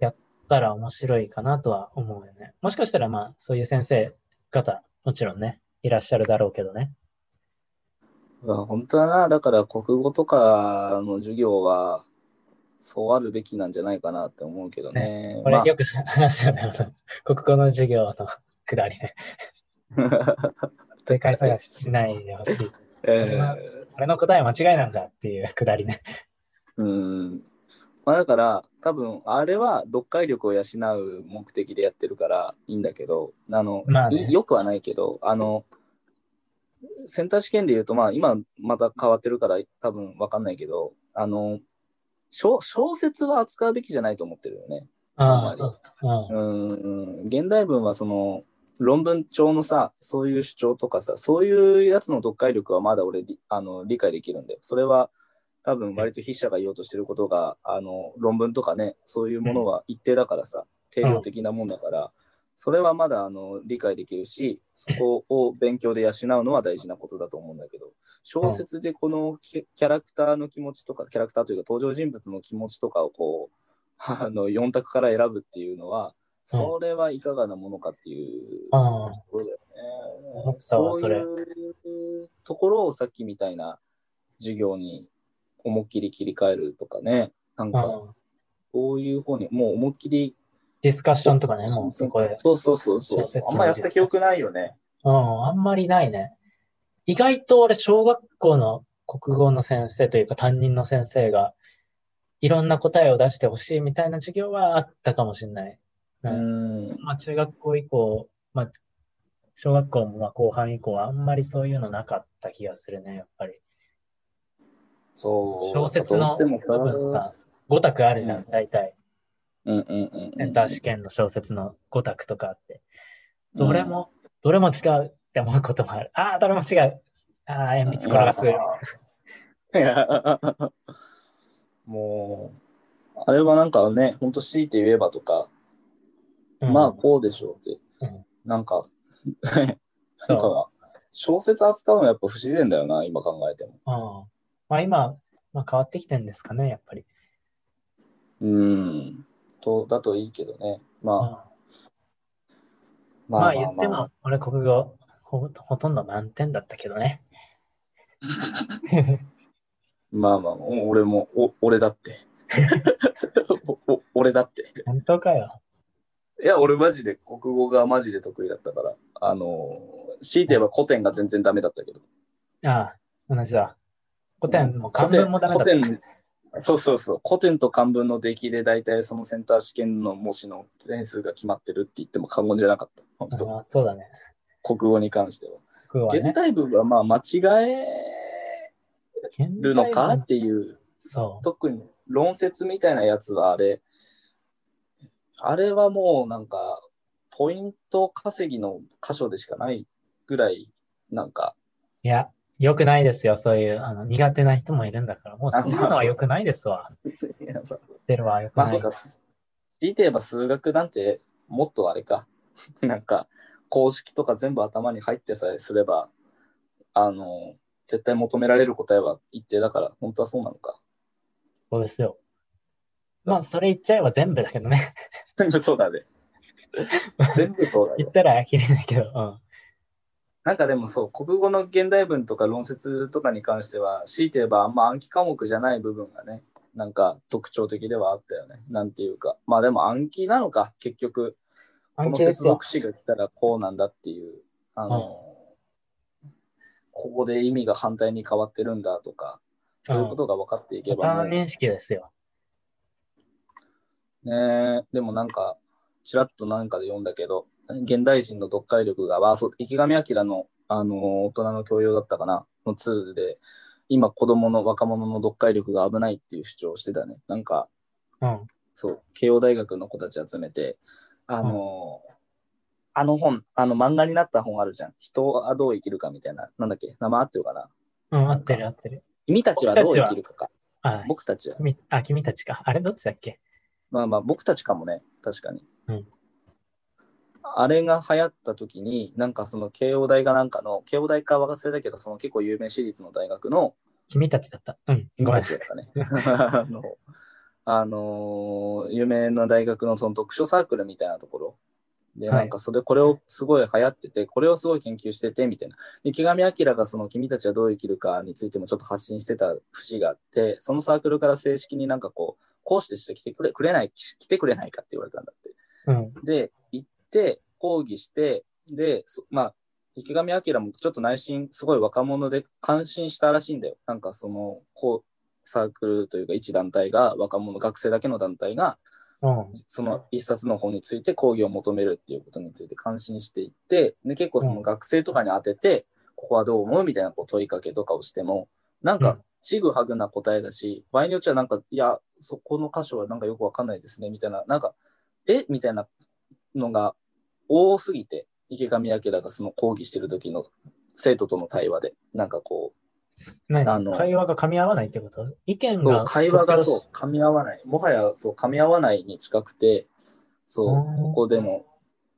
やったら面白いかなとは思うよね。もしかしたら、まあ、そういう先生方、もちろんね、いらっしゃるだろうけどね。本当だな、だから国語とかの授業は、そうあるべきなんじゃないかなって思うけどね。ねこれよく話すよね、まあ、国語の授業のくだりね。正解探ししないでほしい。えー、俺の答え間違いなんだっていうくだりね。うん。まあだから、多分、あれは読解力を養う目的でやってるからいいんだけど、あの、まあね、よくはないけど、あの、センター試験で言うと、まあ今また変わってるから多分わかんないけど、あの、小小説は扱うべきじゃないと思ってるよね。ああ、そううん。現代文はその、論文帳のさ、そういう主張とかさ、そういうやつの読解力はまだ俺あの理解できるんだよ。それは多分割と筆者が言おうとしてることが、あの論文とかね、そういうものは一定だからさ、定量的なもんだから、それはまだあの理解できるし、そこを勉強で養うのは大事なことだと思うんだけど、小説でこのキャラクターの気持ちとか、キャラクターというか登場人物の気持ちとかをこう、あの4択から選ぶっていうのは、それはいかがなものかっていうところだよね。そういうところをさっきみたいな授業に思いっきり切り替えるとかね、なんか、こういう方にもう思いっきりディスカッションとかね、もうそこで。そうそうそうそう。あんまやった記憶ないよね。うん、あんまりないね。意外と俺、小学校の国語の先生というか担任の先生が、いろんな答えを出してほしいみたいな授業はあったかもしれない。うん。まあ、中学校以降、まあ、小学校もまあ後半以降はあんまりそういうのなかった気がするね、やっぱり。そう。小説の部分さ、5択あるじゃん、大体。うんうんセンター試験の小説の5択とかあって、どれも、うん、どれも違うって思うこともある。ああ、どれも違う。ああ、鉛筆転がす。もう、あれはなんかね、ほんと強いて言えばとか、うん、まあこうでしょうって、うん、なんか、なんか、小説扱うのはやっぱ不自然だよな、今考えても。あまあ今、まあ、変わってきてるんですかね、やっぱり。うん。とだといいけどね。まあ。まあ、まあ、言っても、俺国語ほほとんど満点だったけどね。まあまあ、俺も、お俺だって。お俺だって。本当かよ。いや、俺マジで国語がマジで得意だったから、あの、強いて言えば古典が全然ダメだったけど。ああ、同じだ。古典も漢文もダメだった。古典そうそうそう。古典と漢文の出来で大体そのセンター試験の模試の点数が決まってるって言っても過言じゃなかった。本当そうだね。国語に関しては。はね、現代文はまあ間違えるのかっていう。そう。特に論説みたいなやつはあれ、あれはもうなんか、ポイント稼ぎの箇所でしかないぐらい、なんか、いや、良くないですよ。そういう、あの、苦手な人もいるんだから。もうそういうのは良くないですわ。出るは良くない。まあそうか、強いて言えば数学なんてもっとあれか、なんか公式とか全部頭に入ってさえすれば、あの、絶対求められる答えは一定だから、本当はそうなのか。そうですよ。まあ、それ言っちゃえば全部だけどね。全部そうだね。全部そうだね。言ったらきりないけど。うん。なんかでもそう、国語の現代文とか論説とかに関しては、強いて言えばあんま暗記科目じゃない部分がね、なんか特徴的ではあったよね。なんていうか。まあでも暗記なのか、結局。この接続。詞が来たらこうなんだっていう、あの、ここで意味が反対に変わってるんだとか、そういうことが分かっていけばもう、パターン認識ですよ。ねえでもなんか、ちらっとなんかで読んだけど、現代人の読解力が、あ、そう、池上彰の、あの、大人の教養だったかな、の2で、今子供の若者の読解力が危ないっていう主張をしてたね。なんか、うん。そう、慶応大学の子たち集めて、あの、あの本、あの漫画になった本あるじゃん。人はどう生きるかみたいな。なんだっけ？名前合ってるかな？うん、合ってる合ってる。君たちはどう生きるかか。はい。僕たちは。君あ、君たちか。あれどっちだっけ？まあまあ、僕たちかもね。確かに。うんあれが流行った時に、なんかその慶応大かなんかの、慶応大か忘れたけど、その結構有名私立の大学の、君たちだった。うん。ごめん君た。ちだったね。あの、あのー有名な大学のその読書サークルみたいなところ。で、はいなんかそれ、これをすごい流行ってて、これをすごい研究してて、みたいな。で、池上彰がその君たちはどう生きるかについてもちょっと発信してた節があって、そのサークルから正式になんかこう、講師として来てくれくれない、来てくれないかって言われたんだって。うん。で、行って、講義して、で、そまあ、池上彰もちょっと内心、すごい若者で感心したらしいんだよ。なんかその、こう、サークルというか一団体が、若者、学生だけの団体が、うん。その一冊の本について講義を求めるっていうことについて感心していって、で結構その学生とかに当てて、ここはどう思うみたいなこう問いかけとかをしても、なんかうん、ちぐはぐな答えだし、場合によっちゃなんか、いや、そこの箇所はなんかよくわかんないですね、みたいな、なんか、え？みたいなのが多すぎて、池上彰がその講義してる時の生徒との対話で、なんかこう、あの何会話が噛み合わないってこと？意見が。会話がそうう。噛み合わない。もはやそう噛み合わないに近くて、そうう、んここでの。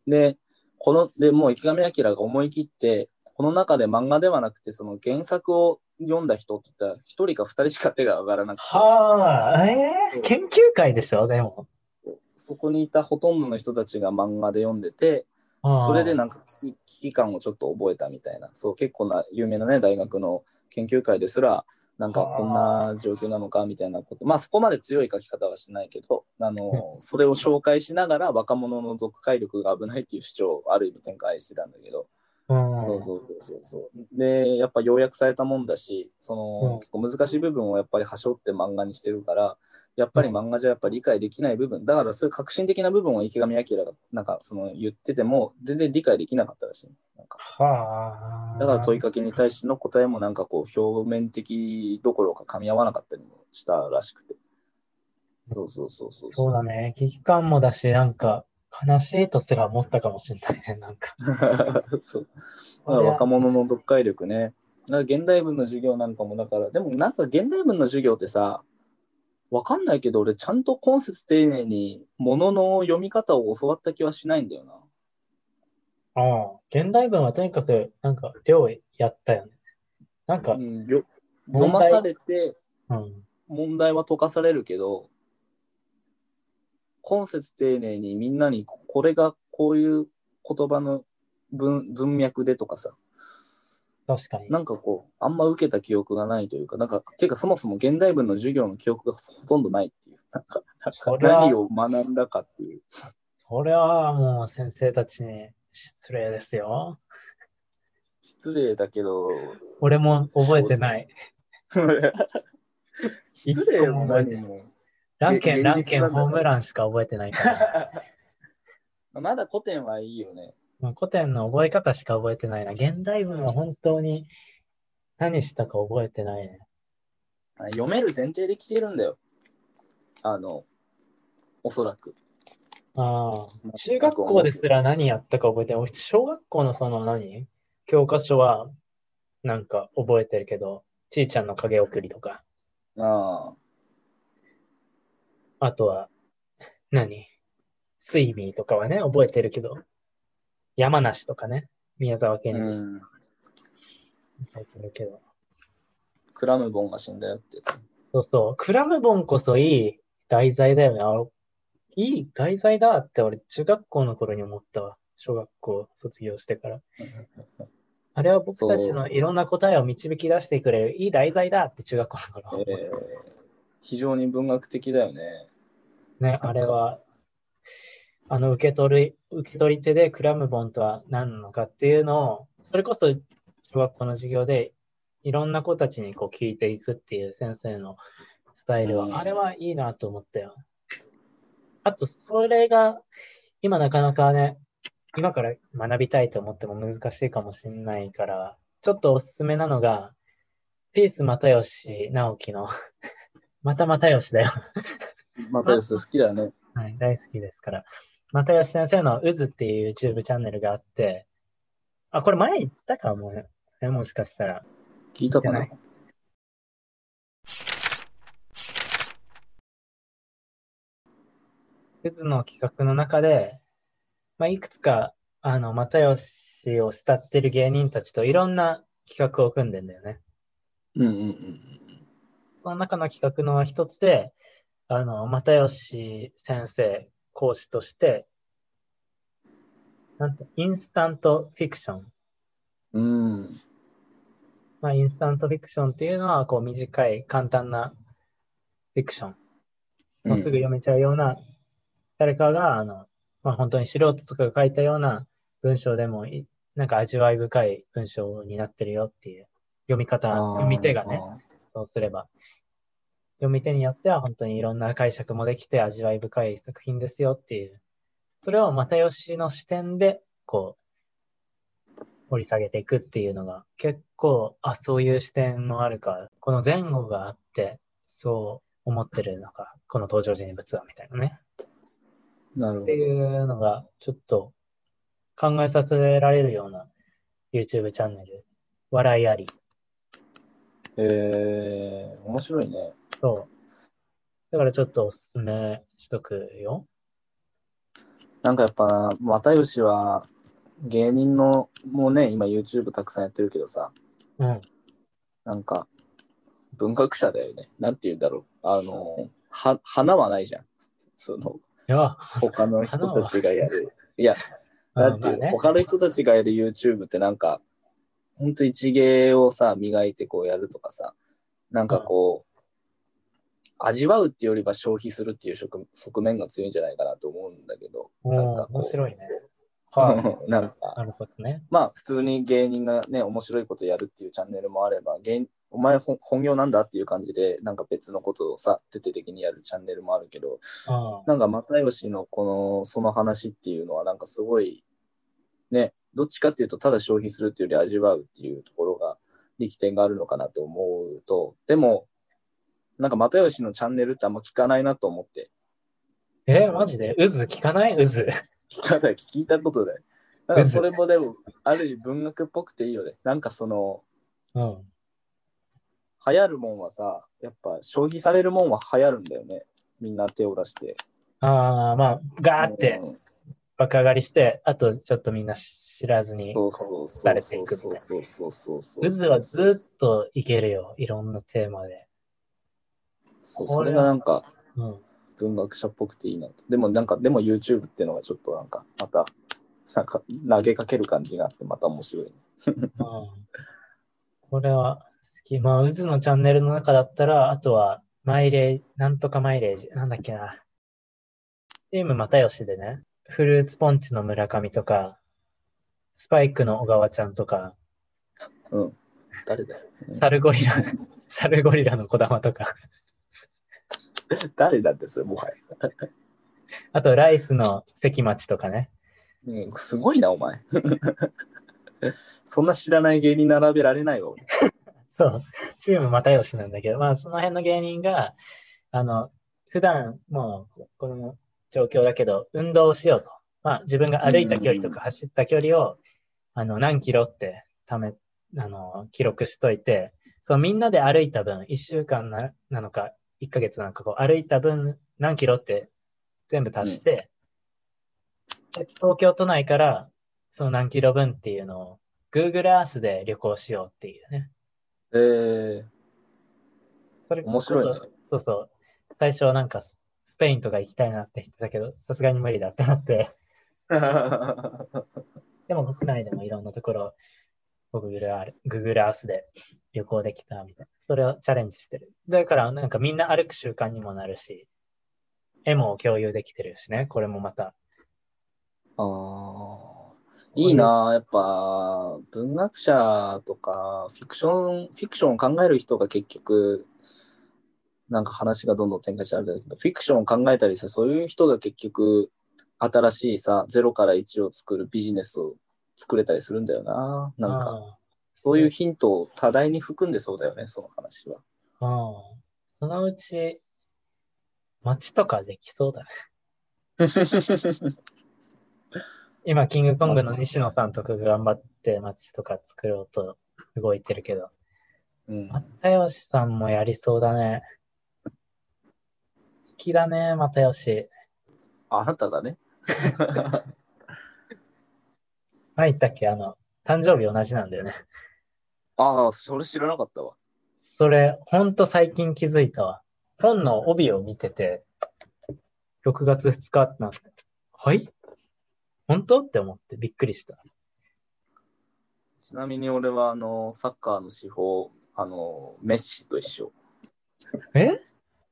で、この、でもう池上彰が思い切って、この中で漫画ではなくて、その原作を読んだ人って言ったら、一人か二人しか手が上がらなくて、はあ、えー、研究会でしょ？でも。そこにいたほとんどの人たちが漫画で読んでて、それでなんか危機感をちょっと覚えたみたいな、そう結構な有名なね、大学の研究会ですら、なんかこんな状況なのかみたいなこと、まあそこまで強い書き方はしてないけど、あの、それを紹介しながら若者の読解力が危ないっていう主張をある意味展開してたんだけど、うん。そうそうそうそうそう。で、やっぱ要約されたもんだし、その、うん。結構難しい部分をやっぱり端折って漫画にしてるから、やっぱり漫画じゃやっぱ理解できない部分、だからそういう革新的な部分を池上彰がなんかその言ってても全然理解できなかったらしい。なんかはあ。だから問いかけに対しての答えもなんかこう表面的どころか噛み合わなかったりもしたらしくて。そうそうそうそう。そうだね。危機感もだし、なんか、悲しいとすら思ったかもしれないね。なんか。そう。だから若者の読解力ね。現代文の授業なんかもだから、でもなんか現代文の授業ってさ、わかんないけど俺ちゃんと今節丁寧にものの読み方を教わった気はしないんだよな。ああ。現代文はとにかく、なんか、量やったよね。なんかう、ん、よ読まされてうん。問題は解かされるけど、今節丁寧にみんなにこれがこういう言葉の文文脈でとかさ、確かに。なんかこう、あんま受けた記憶がないというか、なんか、ていうかそもそも現代文の授業の記憶がほとんどないっていう、なんか、何を学んだかっていう。これはもう先生たちに失礼ですよ。失礼だけど、俺も覚えてない。失礼も何も。ランケン、現ランケン、ホームランしか覚えてないから。まだ古典はいいよね。まあ古典の覚え方しか覚えてないな。現代文は本当に何したか覚えてないね。読める前提で来てるんだよ。あの、おそらく。ああ、中学校ですら何やったか覚えてない。俺小学校のその何？教科書はなんか覚えてるけど、ちいちゃんの影送りとか、ああとは何？スイミーとかはね、覚えてるけど、山梨とかね、宮沢あ、賢治うん。覚えてるけど。クラムボンが死んだよってやつ。そうそう、クラムボンこそいい題材だよね。あいい題材だって俺中学校の頃に思ったわ。小学校卒業してから。あれは僕たちのいろんな答えを導き出してくれるいい題材だって中学校の頃。えー非常に文学的だよね。ね、あれは、あの受け取り、受け取り手でクラムボンとは何なのかっていうのを、それこそ小学校の授業でいろんな子たちにこう聞いていくっていう先生のスタイルうんは、あれはいいなと思ったよ。あと、それが今なかなかね、今から学びたいと思っても難しいかもしれないから、ちょっとおすすめなのが、ピース又吉直樹の、また又吉だよ。またです、好きだよね。はい、大好きですから。又吉先生の渦っていう YouTube チャンネルがあって、あ、これ前言ったかもね。もしかしたら。聞いたかな？渦の企画の中で、まあ、いくつか、あの、又吉を慕ってる芸人たちといろんな企画を組んでんだよね。うんうんうんその中の企画の一つで、あの、又吉先生、講師として、なんて、インスタントフィクション。うん。うん。まあ、インスタントフィクションっていうのは、こう、短い、簡単なフィクション。もうすぐ読めちゃうような、誰かが、あの、まあ、本当に素人とかが書いたような文章でもい、なんか味わい深い文章になってるよっていう読み方、読み手がね、そうすれば。読み手によっては本当にいろんな解釈もできて味わい深い作品ですよっていう。それを又吉の視点で、こう、掘り下げていくっていうのが結構、あ、そういう視点もあるか。この前後があって、そう思ってるのか、この登場人物はみたいなね。なるほっていうのが、ちょっと考えさせられるような YouTube チャンネル。笑いあり。ど。えー、面白いね。そう。だからちょっとおすすめしとくよ。なんかやっぱ、又吉は芸人の、もうね、今 YouTube たくさんやってるけどさ、うん。なんか文学者だよね。なんて言うんだろう。あの、は、花はないじゃん。その、いや、他の人たちがやる。いや、なんていうね他の人たちがやる YouTube ってなんか、ほんと一芸をさ、磨いてこうやるとかさ、なんかこう、味わうっていうよりは消費するっていう側側面が強いんじゃないかなと思うんだけど、なんか面白いね。はなんい。か、なるほどね。まあ普通に芸人がね、面白いことやるっていうチャンネルもあれば、芸お前ほ本業なんだっていう感じで、なんか別のことをさ、徹底的にやるチャンネルもあるけど、あなんか又吉のこの、その話っていうのはなんかすごい、ね、どっちかっていうとただ消費するっていうより味わうっていうところが力点があるのかなと思うと、でも、なんか又吉のチャンネルってあんま聞かないなと思って、え、マジで？渦聞かない？渦。聞かない、聞いたことない。なんかそれもでも、ある意味文学っぽくていいよね。なんかその、うん。流行るもんはさ、やっぱ消費されるもんは流行るんだよね。みんな手を出して。ああ、まあ、ガーってうん爆上がりして、あとちょっとみんな知らずに、そうこそうそうされていくみたいなそうそうそうそうう渦はずっといけるよ。いろんなテーマで。そうそれがなんかうん。文学者っぽくていいなと。でもなんか、でも YouTube っていうのがちょっとなんか、また、なんか投げかける感じがあって、また面白い、ね。うんこれは好き。まあ、渦のチャンネルの中だったら、あとは、マイレージ、なんとかマイレージ、なんだっけな。チーム又吉でね、フルーツポンチの村上とか、スパイクの小川ちゃんとか、うん。誰だよ。うんサルゴリラ、サルゴリラの小玉とか、誰だってそれ、もはや。あとライスの関町とかね。うん、すごいな、お前。そんな知らない芸人並べられないわ、俺。そう、チーム又吉なんだけど、まあその辺の芸人が、あの、普段もう、この状況だけど、運動をしようと。まあ、自分が歩いた距離とか走った距離を、あの、何キロってため、あの、記録しといて、そう、みんなで歩いた分、1週間ななのか、1ヶ月なのか、こう、歩いた分、何キロって全部足して、で東京都内から、その何キロ分っていうのを、Google Earth で旅行しようっていうね。えー、それ面白いねそうそう。最初はなんかススペインとか行きたいなって言ってたけど、さすがに無理だってなって、でも国内でもいろんなところ、Google Earth で旅行できたみたいな。それをチャレンジしてる。だからなんかみんな歩く習慣にもなるし、絵も共有できてるしね、これもまた。あーいいなあやっぱ文学者とかフィクションフィクションを考える人が結局なんか話がどんどん展開してあるんだけどフィクションを考えたりさそういう人が結局新しいさ0から1を作るビジネスを作れたりするんだよななんかああそういうヒントを多大に含んでそうだよねその話はああそのうち、街とかできそうだね。今、キングコングの西野さんとかが頑張って街とか作ろうと動いてるけど、うん又吉さんもやりそうだね。好きだね、又吉。あなただね 何言ったっけ？あの、誕生日同じなんだよね。ああそれ知らなかったわそれ、ほんと最近気づいたわ。本の帯を見てて、6月2日ってなって、はい？本当？って思ってびっくりした。ちなみに俺はあのサッカーの司法あのメッシと一緒え？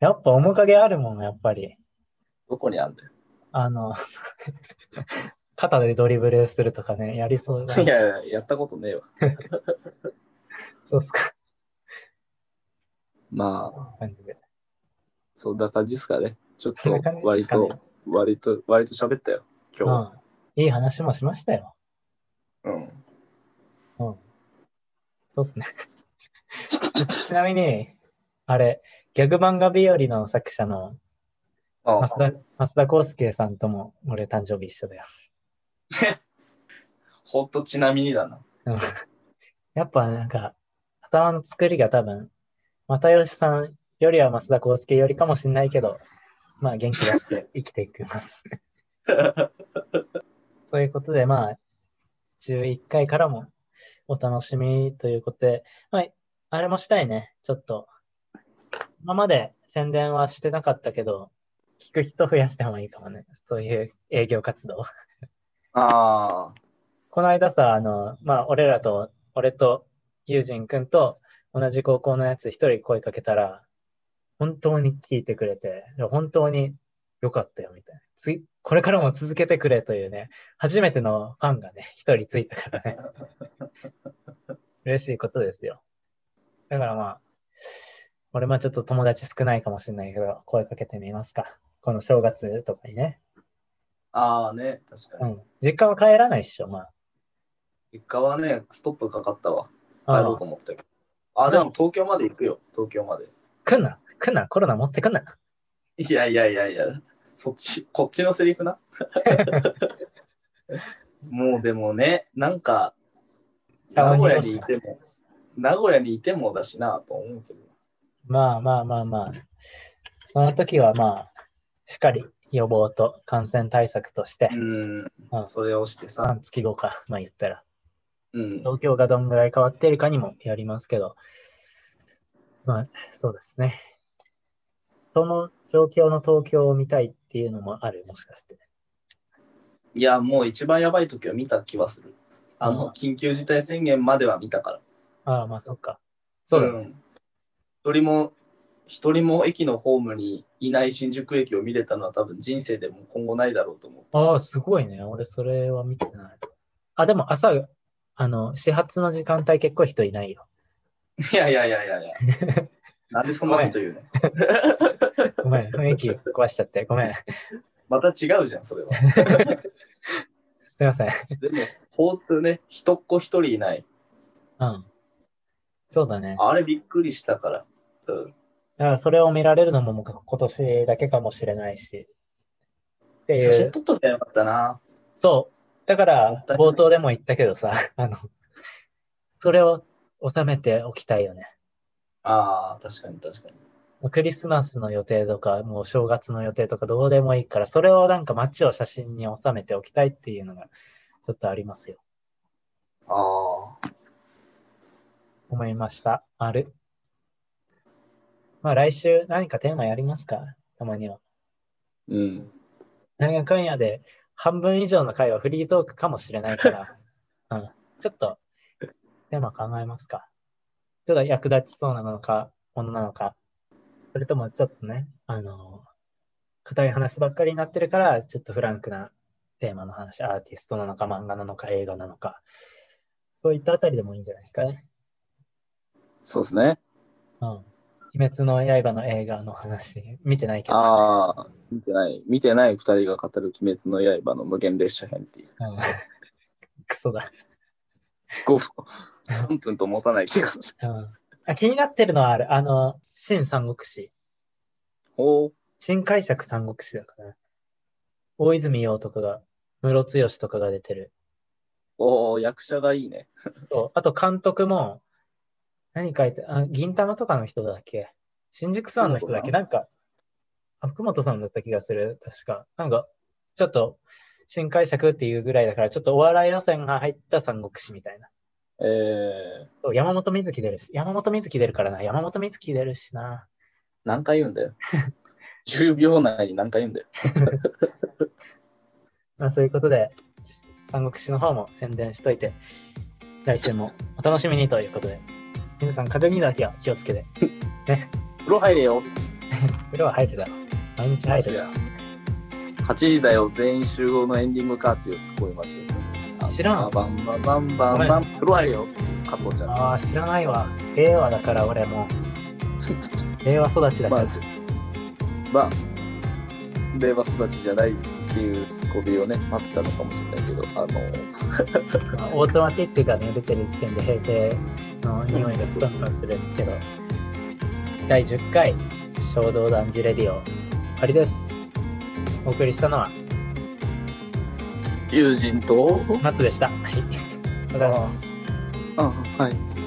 やっぱ面影あるもん、やっぱり。どこにあるんだよあの、肩でドリブルするとかね、やりそうだいやいや、やったことねえわ。そうっすか。まあ、そんな感じで。そんな感じですかね。ちょっとそんな感じです割かねと、割と、割と喋ったよ、今うん。いい話もしましたよ。日。うん。そうっすね。ちなみに、あれ、ギャグ漫画日和の作者のあ増田、増田康介さんとも俺誕生日一緒だよ。ほんとちなみにだな。うんやっぱなんか、頭の作りが多分、又吉さんよりは増田康介よりかもしれないけど、まあ元気出して生きていきます。ということで、まあ、11回からもお楽しみということで、まあ、あれもしたいね。ちょっと、今まで宣伝はしてなかったけど、聞く人増やしてもいいかもね。そういう営業活動。ああ、この間さ、あの、まあ、俺らと、俺と、ユージンくんと同じ高校のやつ一人声かけたら、本当に聞いてくれて、本当に良かったよ、みたいな。次、これからも続けてくれというね、初めてのファンがね、一人ついたからね。嬉しいことですよ。だからまあ、俺もちょっと友達少ないかもしれないけど、声かけてみますか。この正月とかにね。ああね、確かに。うん。実家は帰らないっしょ、まあ。実家はね、ストップかかったわ。帰あろうと思ってたけど。あ、でも東京まで行くよ、東京まで。来んな、来んな、コロナ持ってくんな。いやいやいやいや、そっち、こっちのセリフな。もうでもね、なんか、名古屋にいても、名古屋にいてもだしなと思うけど。まあまあまあまあ。その時はまあ、しっかり予防と感染対策としてう、んう、んそれをしてさ、半月後か、まあ言ったら、うん、東京がどんぐらい変わっているかにもよりますけど、まあ、そうですね。その状況の東京を見たいっていうのもある、もしかして。いや、もう一番やばい時は見た気はする。あうんの、緊急事態宣言までは見たから。ああ、まあそっか。そうだね。ん一人も、一人も駅のホームにいない新宿駅を見れたのは多分人生でも今後ないだろうと思う。ああ、すごいね。俺それは見てない。あ、でも朝、あの、始発の時間帯結構人いないよ。いやいやいやいやいや。なんでそんなこと言うの？ごめん、雰囲気壊しちゃって。ごめん。また違うじゃん、それは。すいません。でも、交通ね、人っ子一人いない。うん。そうだね。あれびっくりしたから。うん、だからそれを見られるのも今年だけかもしれないし。ってい写真う。撮っとけばよかったな。そう。だかもら冒頭でも言ったけどさ、あの、それを収めておきたいよね。ああ、確かに確かに。クリスマスの予定とか、もう正月の予定とかどうでもいいから、それをなんか街を写真に収めておきたいっていうのがちょっとありますよ。ああ。思いました。ある？まあ来週何かテーマやりますか？たまには。うん。何やかんやで半分以上の回はフリートークかもしれないから、うん。ちょっとテーマ考えますか。ちょっと役立ちそうなのか、ものなのか。それともちょっとね、あの、硬い話ばっかりになってるから、ちょっとフランクなテーマの話、アーティストなのか、漫画なのか、映画なのか。そういったあたりでもいいんじゃないですかね。そうですね。うん。鬼滅の刃の映画の話、見てないけど。ああ、見てない。見てない二人が語る鬼滅の刃の無限列車編っていう。うん。クソだ。5分、3分と持たない気がする。うん。あ、気になってるのはある。あの、新三国志。おー新解釈三国志だから。大泉洋とかが、ムロツヨシとかが出てる。おー役者がいいね。そう。あと監督も、何書いて、あ、銀玉とかの人だっけ？新宿さんの人だっけ？福なんか、あ、福本さんだった気がする。確か。なんか、ちょっと、新解釈っていうぐらいだから、ちょっとお笑い予選が入った三国志みたいな。えー、そう山本美月出るし、山本美月出るからな。山本美月出るしな。何回言うんだよ。10秒内に何回言うんだよ。まあそういうことで、三国志の方も宣伝しといて、来週もお楽しみにということで、皆さん風邪にだけは気をつけて、風呂入れよ。風呂は入るだろう。毎日入るだろう。8時だよ、全員集合のエンディングかっていうツッコミましたよ。知らんバンバンバンバンバン。風呂入れよ。加藤ちゃん。ああ、知らないわ。令和だから俺もう。令和育ちだかまあら。、まあ、令和育ちじゃないっていうツッコミをね、待ってたのかもしれないけど、あの、まあオートマティックがね、出てる時点で平成の匂いがプンプンするけど、第10回、衝動男児レディオ、終わりです。お送りしたのは、友人と、松でした。はい。ありがとうございます。あ、はい。